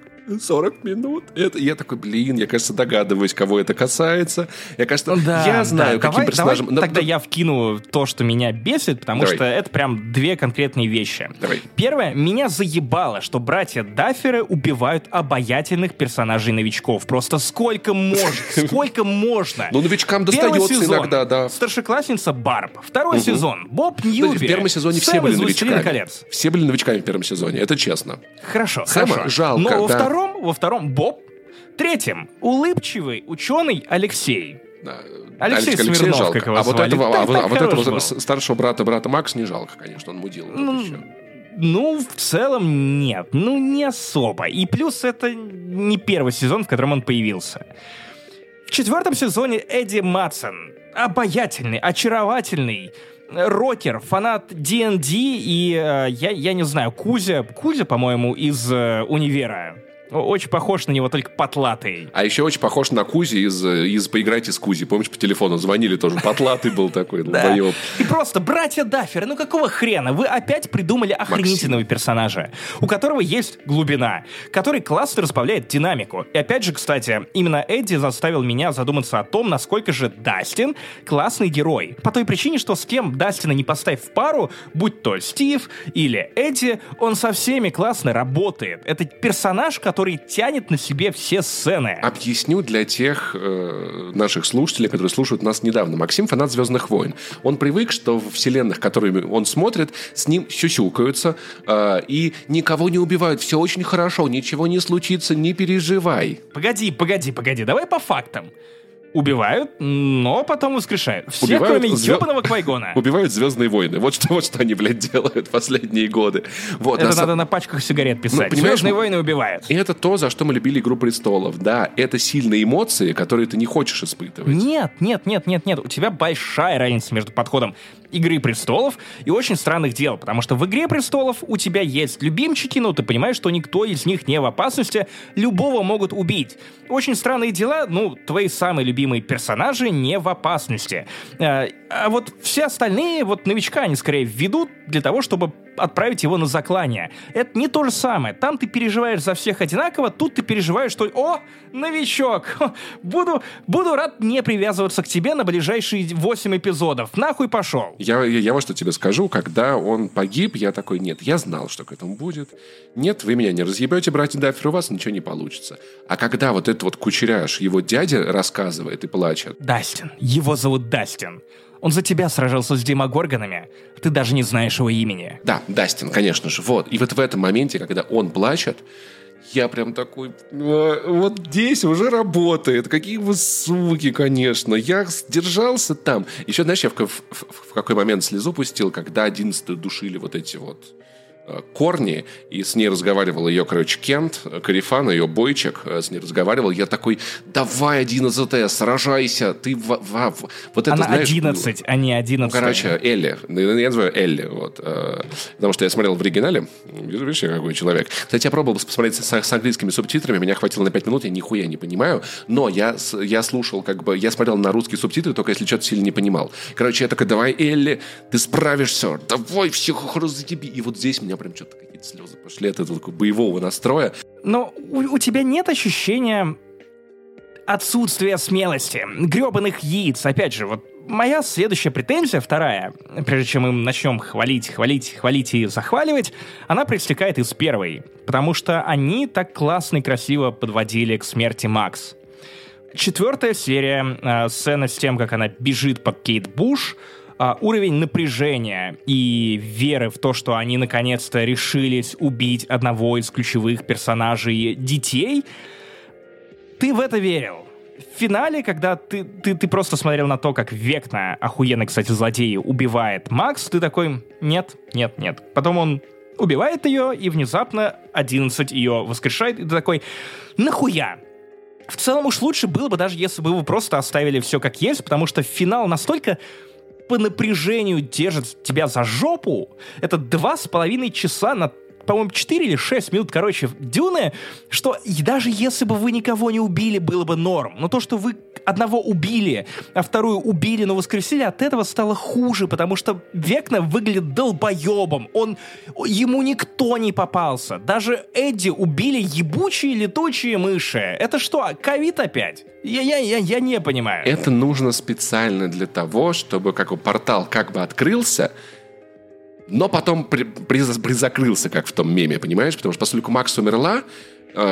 40 минут. Это, я такой, блин, я, кажется, догадываюсь, кого это касается. Я, кажется, Ну да, я знаю, да. каким Давай- персонажем... давай Да, тогда да, я вкину то, что меня бесит, потому Давай. что это прям две конкретные вещи. Давай. Первое, меня заебало, что братья Дафферы убивают обаятельных персонажей-новичков. Просто сколько можно, сколько можно. Ну, новичкам достается иногда, да. Старшеклассница Барб. Второй сезон. Боб Ньюби. в первом сезоне все были из «Властелина новичками. колец». Все были новичками в первом сезоне, это честно. Хорошо, Сэма хорошо. жалко, Но во да. Втором, во втором Боб. Третьем, улыбчивый ученый Алексей. Алексей Алексея Смирнов, жалко. как его а вот звали. этого, а Так- вот, так а вот этого был. старшего брата брата Макс не жалко, конечно, он мудил. вот Ну. Ну, в целом нет, ну не особо. И плюс это не первый сезон, в котором он появился. В четвертом сезоне Эдди Матсон, обаятельный, очаровательный, рокер, фанат D&D и, э, я, я не знаю, Кузя, Кузя, по-моему, из э, «Универа». Очень похож на него, только потлатый. А еще очень похож на Кузи из, э, из «Поиграйте с Кузи». Помнишь, по телефону звонили тоже. Потлатый был такой, Да. И просто, братья Дафферы, ну какого хрена? Вы опять придумали охренительного персонажа, у которого есть глубина, который классно разбавляет динамику. И опять же, кстати, именно Эдди заставил меня задуматься о том, насколько же Дастин классный герой. По той причине, что с кем Дастина не поставь в пару, будь то Стив или Эдди, он со всеми классно работает. Это персонаж, который тянет на себе все сцены. Объясню для тех э, наших слушателей, которые слушают нас недавно. Максим фанат «Звездных войн». Он привык, что в вселенных, которые он смотрит, с ним сюсюкаются э, и никого не убивают. Все очень хорошо, ничего не случится, не переживай. Погоди, погоди, погоди, давай по фактам. Убивают, но потом воскрешают. Все, Убивают кроме звё- ебаного Квайгона. Убивают «Звездные войны». Вот что, вот что они, блядь, делают последние годы. Вот, на Это са- надо на пачках сигарет писать. Ну, Звездные войны убивают. И это то, за что мы любили «Игру престолов». Да, это сильные эмоции, которые ты не хочешь испытывать. Нет, нет, нет, нет, нет. У тебя большая разница между подходом Игры престолов и очень странных дел, потому что в Игре престолов у тебя есть любимчики, но ты понимаешь, что никто из них не в опасности, любого могут убить. Очень странные дела, ну, твои самые любимые персонажи не в опасности. Э, А вот все остальные, вот новичка, они скорее введут для того, чтобы отправить его на заклание. Это не то же самое. Там ты переживаешь за всех одинаково, тут ты переживаешь, что «О, новичок! Буду, буду рад не привязываться к тебе на ближайшие 8 эпизодов. Нахуй пошел!» Я, я, я вот что тебе скажу, когда он погиб, я такой, нет, я знал, что к этому будет. Нет, вы меня не разъебете, братья Даффер, у вас ничего не получится. А когда вот этот вот кучеряш, его дядя рассказывает и плачет, Дастин. Его зовут Дастин. Он за тебя сражался с демогоргонами. Ты даже не знаешь его имени. да, Дастин, конечно же, вот. И вот в этом моменте, когда он плачет, я прям такой, «А, вот здесь уже работает. Какие вы суки, конечно. Я сдержался там. Еще, знаешь, я в, в, в какой момент слезу пустил, когда одиннадцатую душили вот эти вот корни, и с ней разговаривал ее, короче, Кент, э, Карифан, ее бойчик, э, с ней разговаривал. Я такой, давай, одиннадцатая, сражайся, ты в, в, в. Вот это, Она знаешь, 11, а не 11. Ну, короче, Элли. Я называю Элли, вот. Потому что я смотрел в оригинале. Видишь, какой человек. Кстати, я пробовал посмотреть с, с английскими субтитрами, меня хватило на 5 минут, я нихуя не понимаю, но я, я слушал, как бы, я смотрел на русские субтитры, только если что-то сильно не понимал. Короче, я такой, давай, Элли, ты справишься, давай, всех разъеби. И вот здесь меня меня прям что-то какие-то слезы пошли от этого такого боевого настроя. Но у, у тебя нет ощущения отсутствия смелости, гребаных яиц. Опять же, вот моя следующая претензия, вторая, прежде чем мы начнем хвалить, хвалить, хвалить и захваливать, она проистекает из первой. Потому что они так классно и красиво подводили к смерти Макс. Четвертая серия, э, сцена с тем, как она бежит под Кейт Буш — а, уровень напряжения и веры в то, что они наконец-то решились убить одного из ключевых персонажей детей, ты в это верил. В финале, когда ты, ты, ты просто смотрел на то, как Векна, охуенный, кстати, злодей, убивает Макс, ты такой, нет, нет, нет. Потом он убивает ее, и внезапно 11 ее воскрешает, и ты такой, нахуя? В целом уж лучше было бы, даже если бы вы просто оставили все как есть, потому что финал настолько по напряжению держит тебя за жопу, это два с половиной часа на по-моему, 4 или 6 минут, короче, дюны, что даже если бы вы никого не убили, было бы норм. Но то, что вы одного убили, а вторую убили, но воскресили, от этого стало хуже, потому что Векна выглядит долбоебом. Он, ему никто не попался. Даже Эдди убили ебучие летучие мыши. Это что, ковид опять? Я, я, я, я не понимаю. Это нужно специально для того, чтобы как портал как бы открылся, но потом при, при, призакрылся, как в том меме, понимаешь? Потому что поскольку Макс умерла,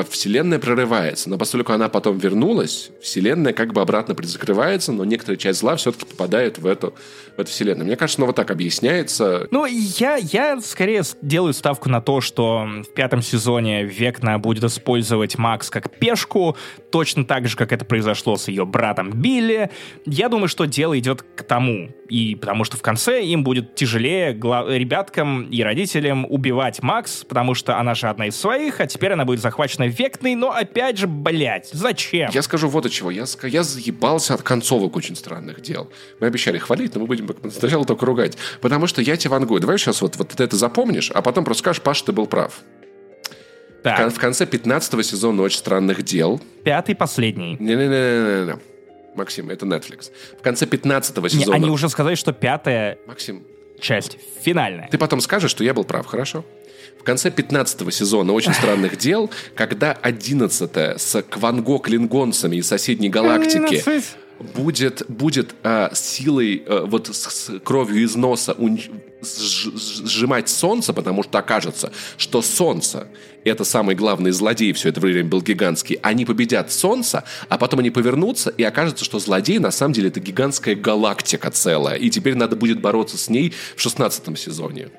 вселенная прорывается. Но поскольку она потом вернулась, вселенная как бы обратно призакрывается, но некоторая часть зла все-таки попадает в эту, в эту вселенную. Мне кажется, ну вот так объясняется. Ну, я, я скорее делаю ставку на то, что в пятом сезоне Векна будет использовать Макс как пешку, точно так же, как это произошло с ее братом Билли. Я думаю, что дело идет к тому. И потому что в конце им будет тяжелее ребяткам и родителям убивать Макс, потому что она же одна из своих, а теперь она будет захвачена Векной, но опять же, блядь, зачем? Я скажу вот от чего. Я, я заебался от концовок очень странных дел. Мы обещали хвалить, но мы будем сначала только ругать. Потому что я тебе вангую. Давай сейчас вот, вот это запомнишь, а потом просто скажешь, Паш, ты был прав. Так. В конце 15 сезона «Очень странных дел». Пятый, последний. Не-не-не-не-не. Максим, это Netflix. В конце 15 сезона... Не, они уже сказали, что пятая Максим, часть финальная. Ты потом скажешь, что я был прав, хорошо? В конце 15 сезона «Очень странных дел», когда 11 с Кванго клингонцами из соседней галактики будет, будет э, силой, э, вот с, с кровью из носа унч... сжимать солнце, потому что окажется, что солнце это самый главный злодей все это время был гигантский, они победят солнце, а потом они повернутся, и окажется, что злодей на самом деле это гигантская галактика целая, и теперь надо будет бороться с ней в 16 сезоне.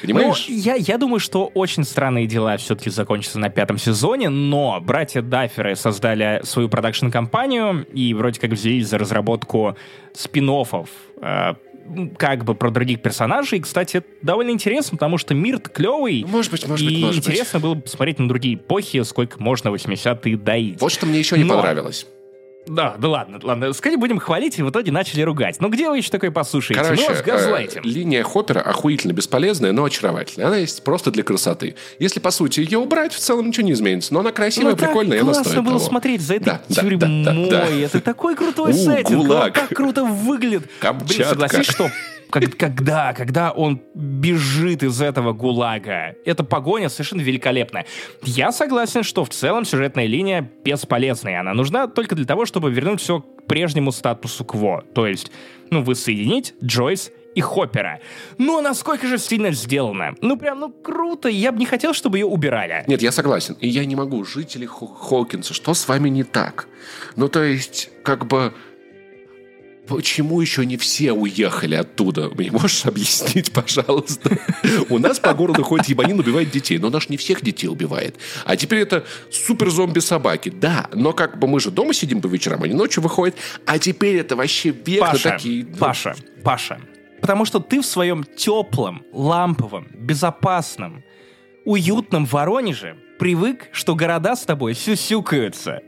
Понимаешь? Ну, я, я думаю, что очень странные дела все-таки закончатся на пятом сезоне, но братья Дафферы создали свою продакшн-компанию и вроде как взялись за разработку спин э, как бы про других персонажей. И, кстати, это довольно интересно, потому что мир клевый. Может быть, может быть, и может интересно быть. было посмотреть на другие эпохи, сколько можно 80-е доить. Вот что мне еще не Но... понравилось. Да, да ладно, ладно. Скорее будем хвалить, и в итоге начали ругать. Ну где вы еще такое послушаете? Короче, ну, с э, линия Хоппера охуительно бесполезная, но очаровательная. Она есть просто для красоты. Если, по сути, ее убрать, в целом ничего не изменится. Но она красивая, ну, прикольная, и она стоит классно было того. смотреть за этой да, тюрьмой. Да, да, да, Это такой крутой сеттинг. Он так круто выглядит. Камчатка. Блин, согласись, что когда, когда он бежит из этого гулага. Эта погоня совершенно великолепная. Я согласен, что в целом сюжетная линия бесполезная. Она нужна только для того, чтобы вернуть все к прежнему статусу кво. То есть, ну, воссоединить Джойс и Хоппера. Но насколько же стильно сделано. Ну, прям, ну, круто. Я бы не хотел, чтобы ее убирали. Нет, я согласен. И я не могу. Жители Хо Хокинса, что с вами не так? Ну, то есть, как бы Почему еще не все уехали оттуда? Мне можешь объяснить, пожалуйста? У нас по городу ходит ебанин, убивает детей, но наш не всех детей убивает. А теперь это супер-зомби-собаки. Да, но как бы мы же дома сидим по вечерам, они ночью выходят, а теперь это вообще век Паша, такие... Паша, Паша, потому что ты в своем теплом, ламповом, безопасном, уютном Воронеже привык, что города с тобой сюсюкаются.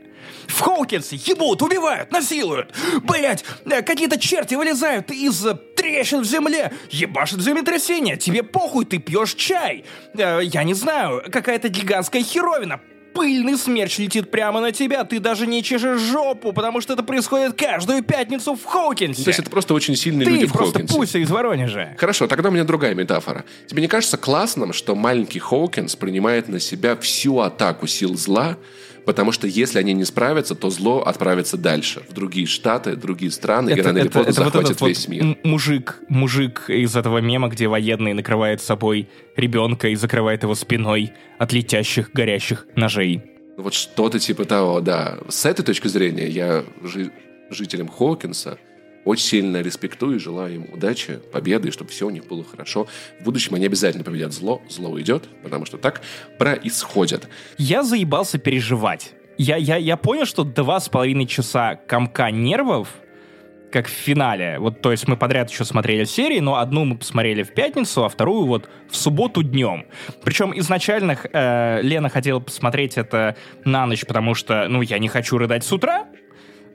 В Хоукинсе ебут, убивают, насилуют. Блять, э, какие-то черти вылезают из э, трещин в земле, ебашит землетрясение. Тебе похуй, ты пьешь чай. Э, я не знаю, какая-то гигантская херовина. Пыльный смерч летит прямо на тебя, ты даже не чешешь жопу, потому что это происходит каждую пятницу в Хоукинсе. То есть это просто очень сильные ты люди в просто Хоукинсе. пуся из Воронежа. Хорошо, тогда у меня другая метафора. Тебе не кажется классным, что маленький Хоукинс принимает на себя всю атаку сил зла, потому что если они не справятся, то зло отправится дальше, в другие штаты, другие страны, и рано или поздно вот захватит вот весь мир. м- мужик, мужик из этого мема, где военный накрывает собой ребенка и закрывает его спиной от летящих горящих ножей. Вот что-то типа того, да. С этой точки зрения я жи- жителям Хоукинса очень сильно респектую и желаю им удачи, победы, и чтобы все у них было хорошо. В будущем они обязательно победят зло, зло уйдет, потому что так происходит. Я заебался переживать. Я, я, я понял, что два с половиной часа комка нервов, как в финале. Вот, то есть мы подряд еще смотрели серии, но одну мы посмотрели в пятницу, а вторую вот в субботу днем. Причем изначально э, Лена хотела посмотреть это на ночь, потому что, ну, я не хочу рыдать с утра.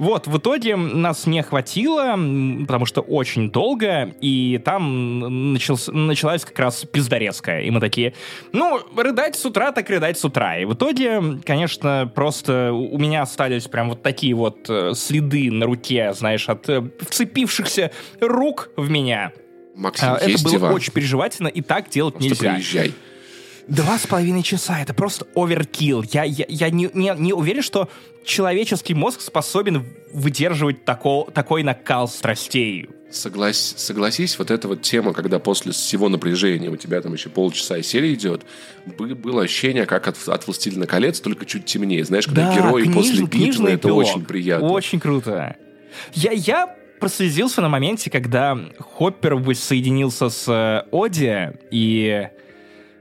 Вот, в итоге нас не хватило, потому что очень долго, и там начался, началась как раз пиздорезка. И мы такие, ну, рыдать с утра, так рыдать с утра. И в итоге, конечно, просто у меня остались прям вот такие вот э, следы на руке, знаешь, от э, вцепившихся рук в меня. Максим, А, Это было диван. очень переживательно, и так делать Просто нельзя. приезжай. Два с половиной часа, это просто оверкилл. Я, я, я не, не, не уверен, что человеческий мозг способен выдерживать тако, такой накал страстей. Соглась, согласись, вот эта вот тема, когда после всего напряжения у тебя там еще полчаса и серия идет, бы- было ощущение, как от, от «Властелина колец», только чуть темнее. Знаешь, когда герои книж- после битвы, это эпилог. очень приятно. Очень круто. Я, я прослезился на моменте, когда Хоппер воссоединился с э, Оди, и...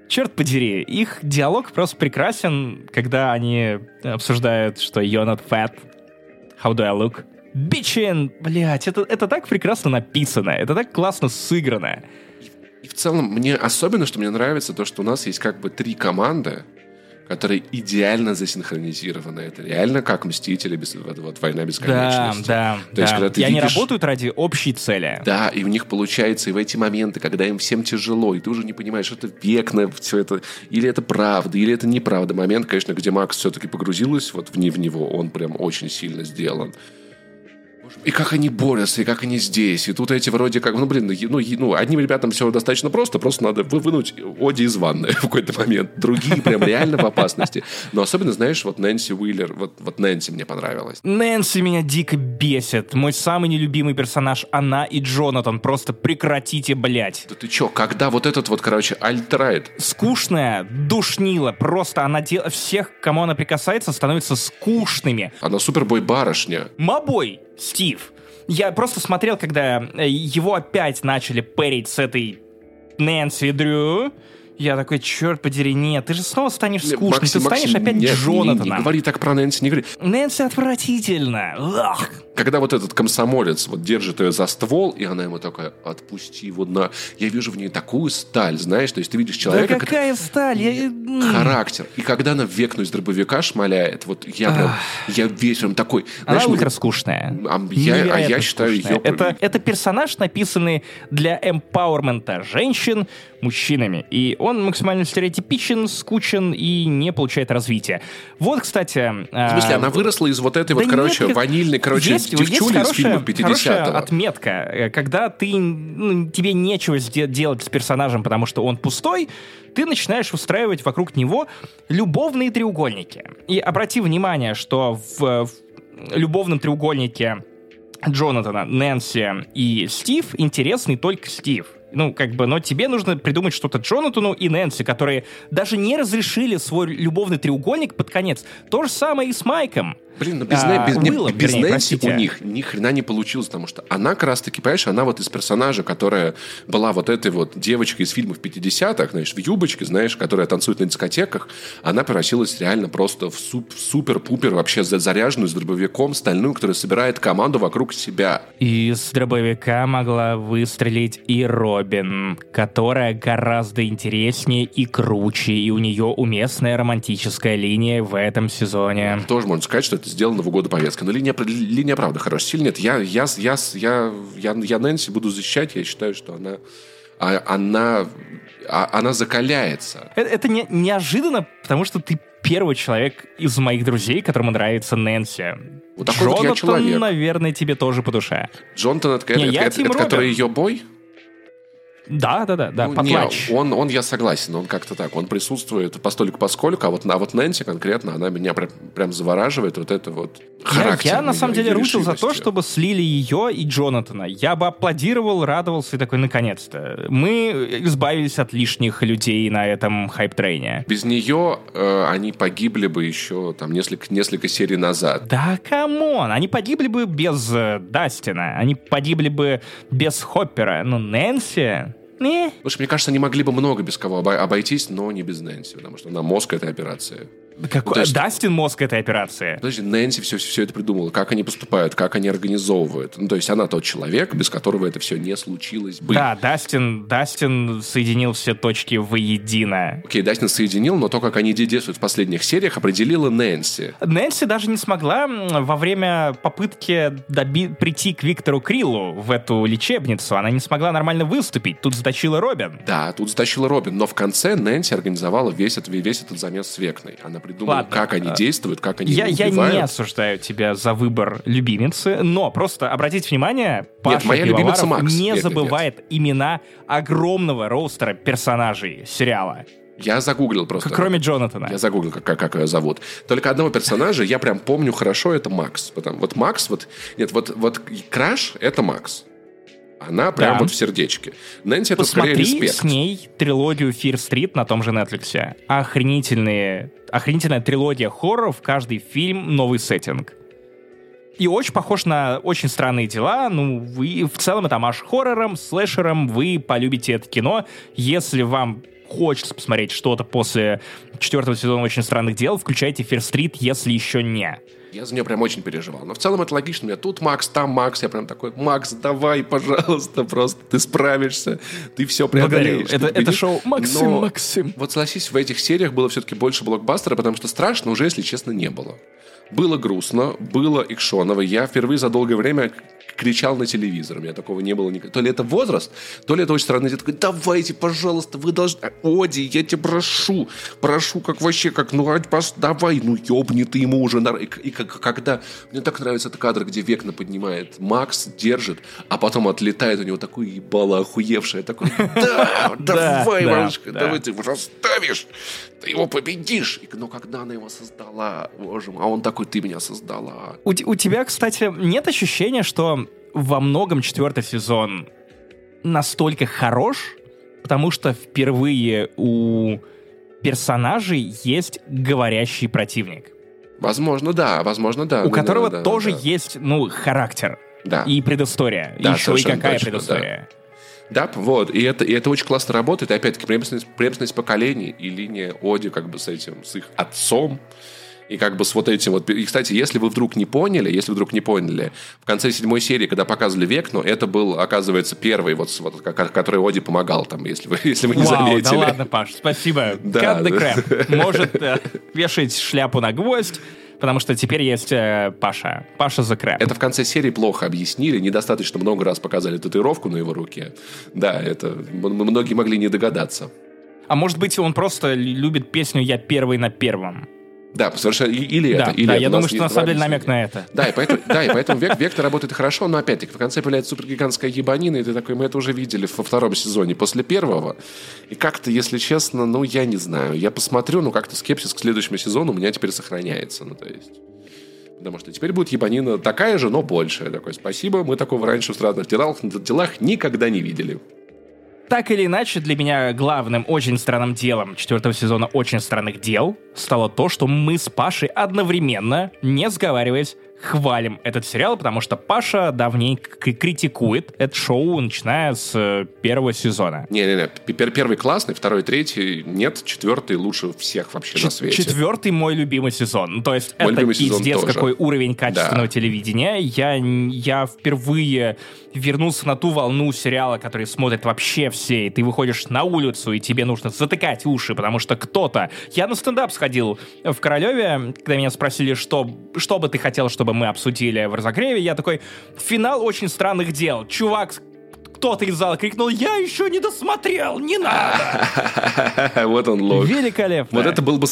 Черт подери, их диалог просто прекрасен, когда они обсуждают, что you're not fat, how do I look? Bitchin! Блять, это, это так прекрасно написано, это так классно сыграно. И в целом, мне особенно, что мне нравится, то, что у нас есть как бы три команды, которые идеально засинхронизированы. Это реально как «Мстители», без, вот, вот «Война Да, бесконечности». да, То есть, да. когда ты И они видишь- работают ради общей цели. Да, и у них получается и в эти моменты, когда им всем тяжело, и ты уже не понимаешь, это век на все это, или это правда, или это неправда. Момент, конечно, где Макс все-таки погрузилась вот в, не в него, он прям очень сильно сделан. И как они борются, и как они здесь. И тут эти вроде как, ну, блин, ну, ну, ну, одним ребятам все достаточно просто, просто надо вы- вынуть Оди из ванны в какой-то момент. Другие прям реально в опасности. Но особенно, знаешь, вот Нэнси Уиллер, вот, вот Нэнси мне понравилась. Нэнси меня дико бесит. Мой самый нелюбимый персонаж, она и Джонатан. Просто прекратите, блять. Да ты чё, когда вот этот вот, короче, альтрайт, Скучная, душнила. Просто она дел... всех, кому она прикасается, становятся скучными. она супербой барышня. Мобой, Стив. Я просто смотрел, когда э, его опять начали пэрить с этой Нэнси Дрю. Я такой, черт подери, нет, ты же снова станешь скучным, Максим, ты станешь Максим, опять нет, не- Не, Джонатаном. говори так про Нэнси, не говори. Нэнси отвратительно. Ах. Когда вот этот комсомолец вот держит ее за ствол, и она ему такая, отпусти его на... Я вижу в ней такую сталь, знаешь, то есть ты видишь Да человека, который- какая сталь? Я- характер. И когда она векну из дробовика шмаляет, вот я прям, я весь прям такой... Она знаешь, ну, ультра скучная. а я- а я считаю скучная. её- Это, это персонаж, написанный для эмпауэрмента женщин мужчинами. И он максимально стереотипичен, скучен и не получает развития. Вот, кстати... В смысле, она выросла из вот этой Да вот, нет, короче, как- ванильной, короче, есть, девчули есть из хорошая, фильмов хорошая 50-го. отметка, э, когда ты, ну, тебе нечего делать с персонажем, потому что он пустой, ты начинаешь устраивать вокруг него любовные треугольники. И обрати внимание, что в, в любовном треугольнике Джонатана, Нэнси и Стив интересный только Стив. Ну, как бы, но тебе нужно придумать что-то Джонатану и Нэнси, которые даже не разрешили свой любовный треугольник под конец. То же самое и с Майком. Блин, ну без, а, без, Уиллом, без вернее, Нэнси простите. у них ни хрена не получилось, потому что она как раз-таки, понимаешь, она вот из персонажа, которая была вот этой вот девочкой из фильмов 50-х, знаешь, в юбочке, знаешь, которая танцует на дискотеках, она превратилась реально просто в суп, супер-пупер вообще заряженную с дробовиком стальную, которая собирает команду вокруг себя. Из дробовика могла выстрелить и Робин, которая гораздо интереснее и круче, и у нее уместная романтическая линия в этом сезоне. Тоже можно сказать, что это сделано в угоду повестки. Но линия, линия правда хорошая. Сильно нет. Я, я, я, я, я, я Нэнси буду защищать. Я считаю, что она, а, она, а, она закаляется. Это, это не, неожиданно, потому что ты первый человек из моих друзей, которому нравится Нэнси. Вот такой Джонатан, вот я человек. наверное, тебе тоже по душе. Джонатан, это, не, это, это, это который ее бой? Да, да, да, да, ну, Не, он, он, я согласен, он как-то так, он присутствует постольку поскольку, а вот, а вот Нэнси конкретно, она меня прям, прям завораживает, вот это вот характер. Я, я на самом деле рутил за то, чтобы слили ее и Джонатана. Я бы аплодировал, радовался и такой, наконец-то. Мы избавились от лишних людей на этом хайп-трейне. Без нее э, они погибли бы еще там несколько, несколько серий назад. Да, come on, они погибли бы без э, Дастина, они погибли бы без Хоппера, но Нэнси... Слушай, мне кажется, они могли бы много без кого обойтись, но не без Нэнси, потому что она мозг этой операции. Какой? Ну, есть, Дастин мозг этой операции. Подожди, Нэнси все, все это придумала. Как они поступают, как они организовывают. Ну, то есть она тот человек, без которого это все не случилось бы. Да, Дастин, Дастин соединил все точки воедино. Окей, Дастин соединил, но то, как они действуют в последних сериях, определила Нэнси. Нэнси даже не смогла во время попытки доби- прийти к Виктору Криллу в эту лечебницу. Она не смогла нормально выступить. Тут затащила Робин. Да, тут затащила Робин. Но в конце Нэнси организовала весь этот, весь этот замес с Векной. Она придумал, Ладно. как они а, действуют, как они я, я не осуждаю тебя за выбор любимицы, но просто обратите внимание, Паша Нет, моя любимица Макс. не нет, забывает нет. имена огромного роустера персонажей сериала. Я загуглил просто. Кроме Джонатана. Я загуглил, как, как, как ее зовут. Только одного персонажа я прям помню хорошо, это Макс. Потому, вот Макс, вот... Нет, вот, вот Краш — это Макс. Она прям да. вот в сердечке. Нэнси это Посмотри скорее респект. с ней трилогию Fear Street на том же Netflix. Охренительные, охренительная трилогия хорроров, каждый фильм новый сеттинг. И очень похож на очень странные дела. Ну, вы в целом это аж хоррором, слэшером. Вы полюбите это кино. Если вам хочется посмотреть что-то после четвертого сезона «Очень странных дел», включайте Fear Street, если еще не. Я за нее прям очень переживал. Но в целом это логично. У меня тут Макс, там Макс. Я прям такой, Макс, давай, пожалуйста, просто ты справишься. Ты все преодолеешь. Это, это шоу Максим, Но Максим. Вот согласись, в этих сериях было все-таки больше блокбастера, потому что страшно уже, если честно, не было. Было грустно, было экшоново. Я впервые за долгое время кричал на телевизор. У меня такого не было никогда. То ли это возраст, то ли это очень странно. Я такой, давайте, пожалуйста, вы должны... Оди, я тебя прошу, прошу, как вообще, как, ну, давай, ну, ёбни ты ему уже. И, и как, когда... Мне так нравится этот кадр, где Векна поднимает, Макс держит, а потом отлетает у него такой ебало охуевшее. Такой, да, давай, малышка, давай ты его расставишь, ты его победишь. Но когда она его создала, боже мой, а он такой, ты меня создала. У, у тебя, кстати, нет ощущения, что во многом четвертый сезон настолько хорош, потому что впервые у персонажей есть говорящий противник. Возможно, да, возможно, да. У да, которого да, да, тоже да. есть, ну, характер. Да. И предыстория. Да, Еще и какая точно, предыстория. Да. Да, вот, и это, и это очень классно работает, и опять-таки преемственность, преемственность поколений и линия Оди как бы с этим, с их отцом, и как бы с вот этим вот... И, кстати, если вы вдруг не поняли, если вдруг не поняли, в конце седьмой серии, когда показывали Векну, это был, оказывается, первый, вот, вот который Оди помогал там, если вы, если вы не Вау, заметили. да ладно, Паш, спасибо. Да. Cut. Может э, вешать шляпу на гвоздь, потому что теперь есть э, Паша. Паша за крэп. Это в конце серии плохо объяснили, недостаточно много раз показали татуировку на его руке. Да, это многие могли не догадаться. А может быть, он просто любит песню «Я первый на первом». Да, совершенно. Или да, это. Или да, это. я думаю, что на самом деле намек на это. Да, и поэтому, да, и поэтому век, Вектор работает хорошо, но опять-таки в конце появляется супергигантская ебанина, и ты такой, мы это уже видели во втором сезоне после первого. И как-то, если честно, ну, я не знаю. Я посмотрю, но как-то скепсис к следующему сезону у меня теперь сохраняется. Ну, то есть... Потому что теперь будет ебанина такая же, но большая. Такой, спасибо, мы такого раньше в странных делах, делах никогда не видели. Так или иначе, для меня главным очень странным делом четвертого сезона «Очень странных дел» стало то, что мы с Пашей одновременно, не сговариваясь, хвалим этот сериал, потому что Паша давненько критикует это шоу, начиная с э, первого сезона. Не-не-не, первый классный, второй, третий, нет, четвертый лучше всех вообще Ч- на свете. Четвертый мой любимый сезон. Ну, то есть мой это пиздец, какой уровень качественного да. телевидения. Я, я впервые вернулся на ту волну сериала, который смотрят вообще все, и ты выходишь на улицу, и тебе нужно затыкать уши, потому что кто-то... Я на стендап сходил в Королеве, когда меня спросили, что, что бы ты хотел, чтобы мы обсудили в разогреве, я такой, финал очень странных дел. Чувак кто-то из зала крикнул, я еще не досмотрел, не надо. Вот он лог. Великолепно. Вот это был бы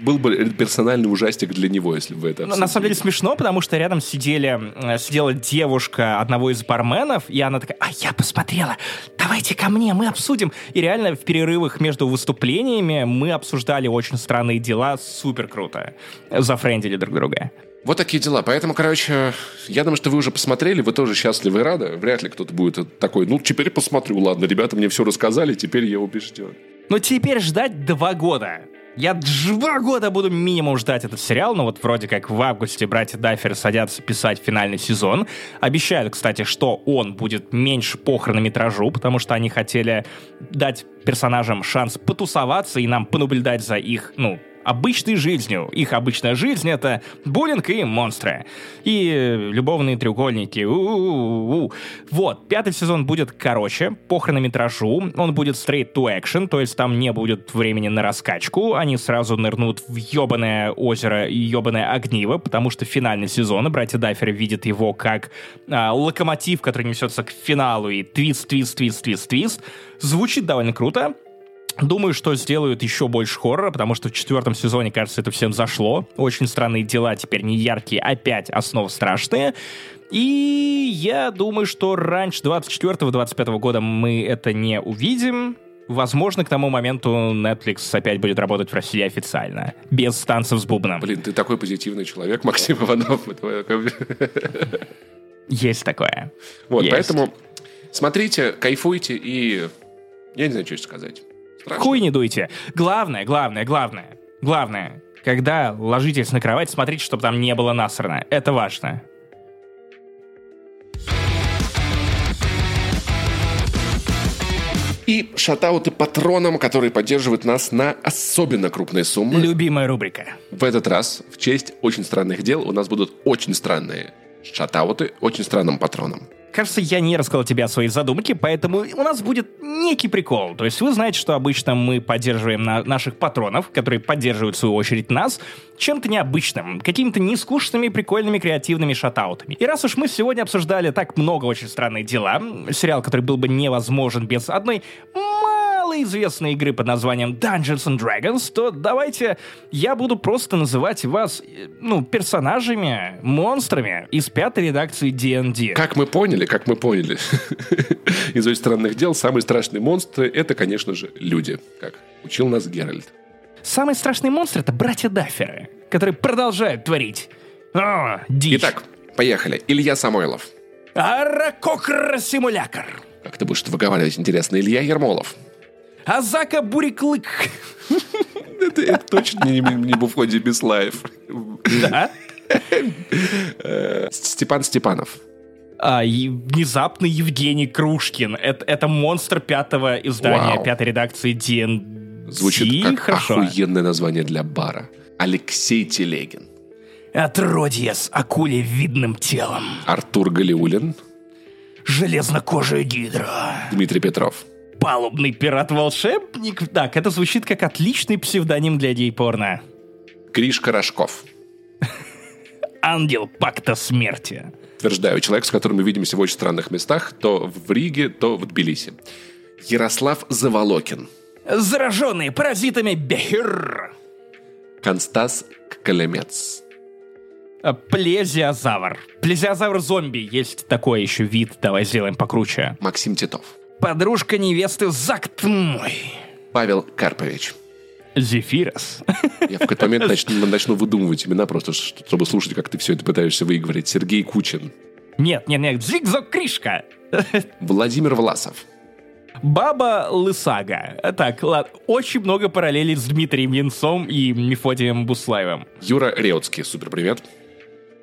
был бы персональный ужастик для него, если бы это... На самом деле смешно, потому что рядом сидели, э, сидела девушка одного из барменов, и она такая, а я посмотрела, давайте ко мне, мы обсудим. И реально в перерывах между выступлениями мы обсуждали очень странные дела, супер круто. Зафрендили друг друга. Вот такие дела. Поэтому, короче, я думаю, что вы уже посмотрели, вы тоже счастливы и рады. Вряд ли кто-то будет такой, ну, теперь посмотрю, ладно, ребята мне все рассказали, теперь я убежден. Но теперь ждать два года. Я два года буду минимум ждать этот сериал, но вот вроде как в августе братья Даффер садятся писать финальный сезон. Обещают, кстати, что он будет меньше по хронометражу, потому что они хотели дать персонажам шанс потусоваться и нам понаблюдать за их, ну, обычной жизнью. Их обычная жизнь — это буллинг и монстры. И любовные треугольники. У-у-у-у. Вот, пятый сезон будет короче, по хронометражу. Он будет straight to action, то есть там не будет времени на раскачку. Они сразу нырнут в ебаное озеро и ебаное огниво, потому что финальный сезон, братья Дайферы видят его как а, локомотив, который несется к финалу, и твист, твист, твист, твист, твист. Звучит довольно круто. Думаю, что сделают еще больше хоррора, потому что в четвертом сезоне, кажется, это всем зашло. Очень странные дела теперь не яркие, опять основы страшные. И я думаю, что раньше 24-25 года мы это не увидим. Возможно, к тому моменту Netflix опять будет работать в России официально, без танцев с бубном. Блин, ты такой позитивный человек, Максим Иванов. Есть такое. Вот, Есть. поэтому смотрите, кайфуйте и... Я не знаю, что сказать. Страшно. Хуй не дуйте. Главное, главное, главное, главное, когда ложитесь на кровать, смотрите, чтобы там не было насрано. Это важно. И шатауты патронам, которые поддерживают нас на особенно крупные суммы. Любимая рубрика. В этот раз, в честь очень странных дел, у нас будут очень странные шатауты очень странным патронам. Кажется, я не рассказал тебе о своей задумке, поэтому у нас будет некий прикол. То есть вы знаете, что обычно мы поддерживаем на наших патронов, которые поддерживают в свою очередь нас, чем-то необычным, какими-то нескучными, прикольными, креативными шатаутами. И раз уж мы сегодня обсуждали так много очень странных дела, сериал, который был бы невозможен без одной малоизвестной игры под названием Dungeons and Dragons, то давайте я буду просто называть вас, ну, персонажами, монстрами из пятой редакции D&D. Как мы поняли, как мы поняли, из очень странных дел самые страшные монстры — это, конечно же, люди, как учил нас Геральт. Самый страшный монстр — это братья Дафферы, которые продолжают творить. О, дичь. Итак, поехали. Илья Самойлов. Аракокр-симулякр. Как ты будешь выговаривать, интересно? Илья Ермолов. Азака Буриклык. Это, это точно не, не в уходе без лайф. Да? Степан Степанов. А, и внезапно Евгений Крушкин. Это, это монстр пятого издания, Вау. пятой редакции DND. Звучит как Хорошо. охуенное название для бара. Алексей Телегин. Отродье с акулевидным телом. Артур Галиулин. Железнокожая гидра. Дмитрий Петров. Палубный пират-волшебник? Так, это звучит как отличный псевдоним для гей-порно. Гришка Рожков. Ангел пакта смерти. Утверждаю, человек, с которым мы видимся в очень странных местах, то в Риге, то в Тбилиси. Ярослав Заволокин. Зараженный паразитами Бехир. Констас Калемец. А, плезиозавр. Плезиозавр-зомби. Есть такой еще вид. Давай сделаем покруче. Максим Титов. Подружка невесты Закт мой. Павел Карпович. Зефирос. Я в какой-то момент начну, начну выдумывать имена просто, чтобы слушать, как ты все это пытаешься выговорить. Сергей Кучин. Нет, нет, нет, Зигзок Кришка. Владимир Власов. Баба Лысага. Так, ладно, очень много параллелей с Дмитрием Янцом и Мефодием Буслаевым. Юра Реутский, супер привет.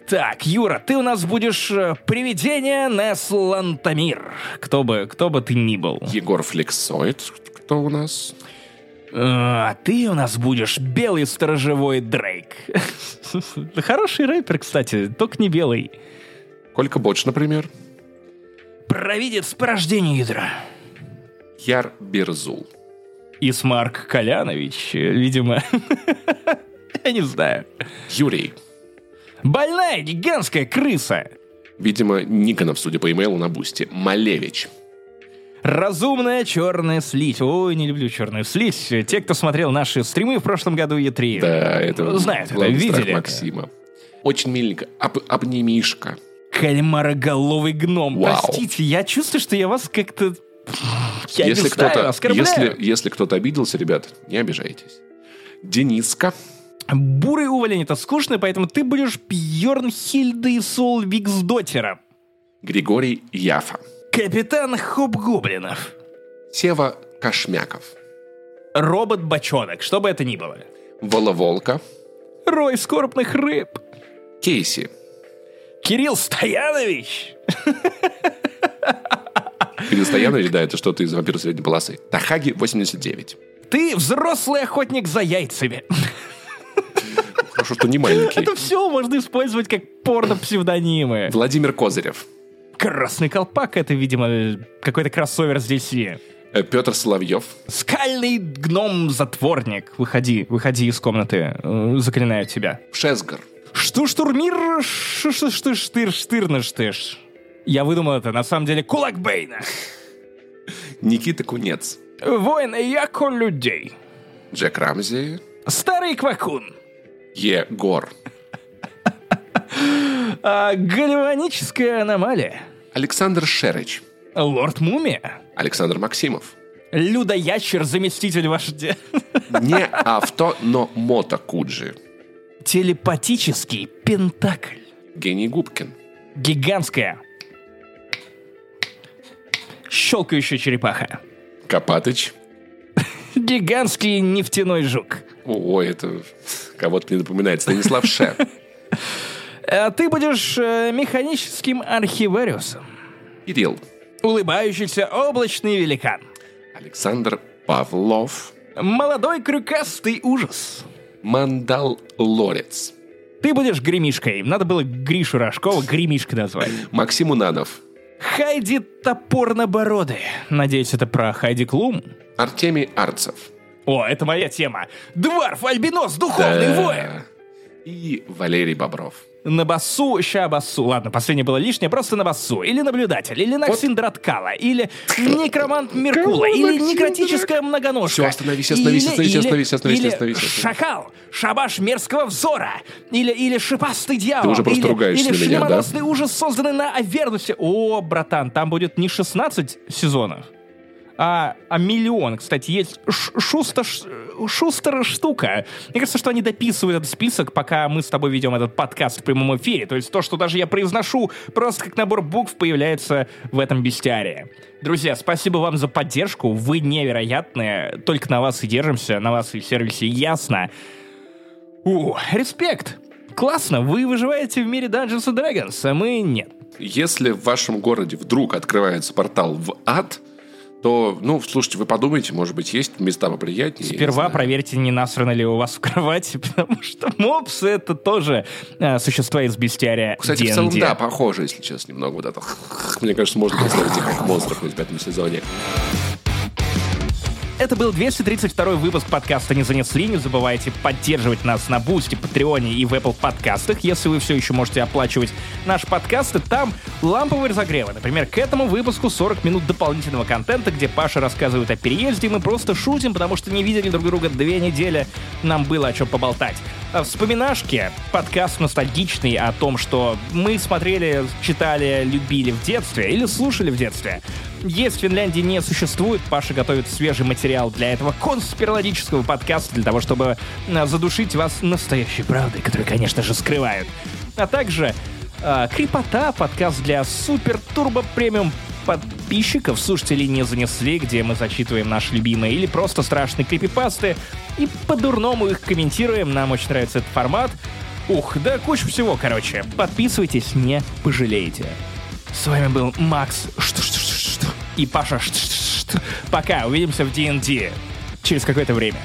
Так, Юра, ты у нас будешь э, привидение Неслантамир. Кто бы, кто бы ты ни был. Егор Флексоид, кто у нас? А ты у нас будешь белый сторожевой Дрейк. Хороший рэпер, кстати, только не белый. Колька Боч, например. Провидец порождения ядра. Яр Берзул. Исмарк Колянович, видимо. Я не знаю. Юрий. Больная гигантская крыса. Видимо, Никонов, судя по имейлу на бусте. Малевич. Разумная черная слизь. Ой, не люблю черную слизь. Те, кто смотрел наши стримы в прошлом году Е3, Да, это знают это, видели это. Максима. Очень миленько. Об, обнимишка. Кальмароголовый гном. Вау. Простите, я чувствую, что я вас как-то... Я если не знаю, кто-то, оскорбляю. если, если кто-то обиделся, ребят, не обижайтесь. Дениска. Бурый уволень это скучно, поэтому ты будешь Бьерн Хильды Солвиксдотером. Григорий Яфа. Капитан Хоб-Гоблинов. Сева Кошмяков. Робот-бочонок, что бы это ни было. Воловолка. Рой скорбных рыб. Кейси. Кирилл Стоянович. Кирилл Стоянович, да, это что-то из «Вампира средней полосы». Тахаги 89. Ты взрослый охотник за яйцами. Хорошо, что не маленький. Это все можно использовать как порно-псевдонимы. Владимир Козырев. Красный колпак — это, видимо, какой-то кроссовер с DC. Э, Петр Соловьев. Скальный гном-затворник. Выходи, выходи из комнаты. Э, Заклинаю тебя. Шесгар. Что штурмир? Что что что штыр штырныштыш? Я выдумал это, на самом деле, кулак Бейна. Никита Кунец. Воин яко людей. Джек Рамзи. Старый квакун. Егор. А, гальваническая аномалия. Александр Шерыч. Лорд Мумия. Александр Максимов. Людоящер, заместитель вождя. Не авто, но мото Куджи. Телепатический пентакль. Гений Губкин. Гигантская. Щелкающая черепаха. Копатыч. Гигантский нефтяной жук. Ой, это кого-то мне напоминает. Станислав Ше. А ты будешь э, механическим архивариусом. Кирилл. Улыбающийся облачный великан. Александр Павлов. Молодой крюкастый ужас. Мандал Лорец. Ты будешь гремишкой. Надо было Гришу Рожкова гремишкой назвать. Максим Унанов. Хайди Топорнобородый. Надеюсь, это про Хайди Клум? Артемий Арцев. О, это моя тема. Дварф, альбинос, духовный Да. воин. И Валерий Бобров. На басу, ща басу. Ладно, последнее было лишнее, просто на басу. Или наблюдатель, или Наксин Драткала, или некромант Меркула, или некротическая многоножка. Всё, остановись, остановись, остановись, остановись, остановись, остановись. Шакал, шабаш мерзкого взора, или, или шипастый дьявол. Ты уже просто или, ругаешься на меня, да? ужас, созданный на Авернусе. О, братан, там будет не 16 сезонов, а, а миллион. Кстати, есть ш- шуста, ш- шустера штука. Мне кажется, что они дописывают этот список, пока мы с тобой ведем этот подкаст в прямом эфире. То есть то, что даже я произношу, просто как набор букв появляется в этом бестиарии. Друзья, спасибо вам за поддержку. Вы невероятные. Только на вас и держимся, на вас и в сервисе ясно. У, респект. Классно, вы выживаете в мире Dungeons and Dragons, а мы нет. Если в вашем городе вдруг открывается портал в ад, то, ну, слушайте, вы подумайте, может быть, есть места поприятнее. не Сперва знаю. проверьте, не насрано ли у вас в кровати, потому что мопсы это тоже э, существа из бестиария Кстати, в D&D. целом, да, похоже, если честно, немного вот это. Мне кажется, можно представить их как монстров в пятом сезоне. Это был 232 выпуск подкаста «Не занесли». Не забывайте поддерживать нас на Boosty, Патреоне и в Apple подкастах. Если вы все еще можете оплачивать наши подкасты, там ламповые разогревы. Например, к этому выпуску 40 минут дополнительного контента, где Паша рассказывает о переезде, и мы просто шутим, потому что не видели друг друга две недели. Нам было о чем поболтать. А Вспоминашки, подкаст ностальгичный о том, что мы смотрели, читали, любили в детстве или слушали в детстве. Есть в Финляндии не существует, Паша готовит свежий материал для этого конспирологического подкаста, для того, чтобы а, задушить вас настоящей правдой, которую, конечно же, скрывают. А также а, Крипота, подкаст для супер турбо премиум подписчиков, слушателей не занесли, где мы зачитываем наши любимые или просто страшные крипипасты и по-дурному их комментируем. Нам очень нравится этот формат. Ух, да куча всего, короче. Подписывайтесь, не пожалеете. С вами был Макс и Паша. Пока, увидимся в D&D через какое-то время.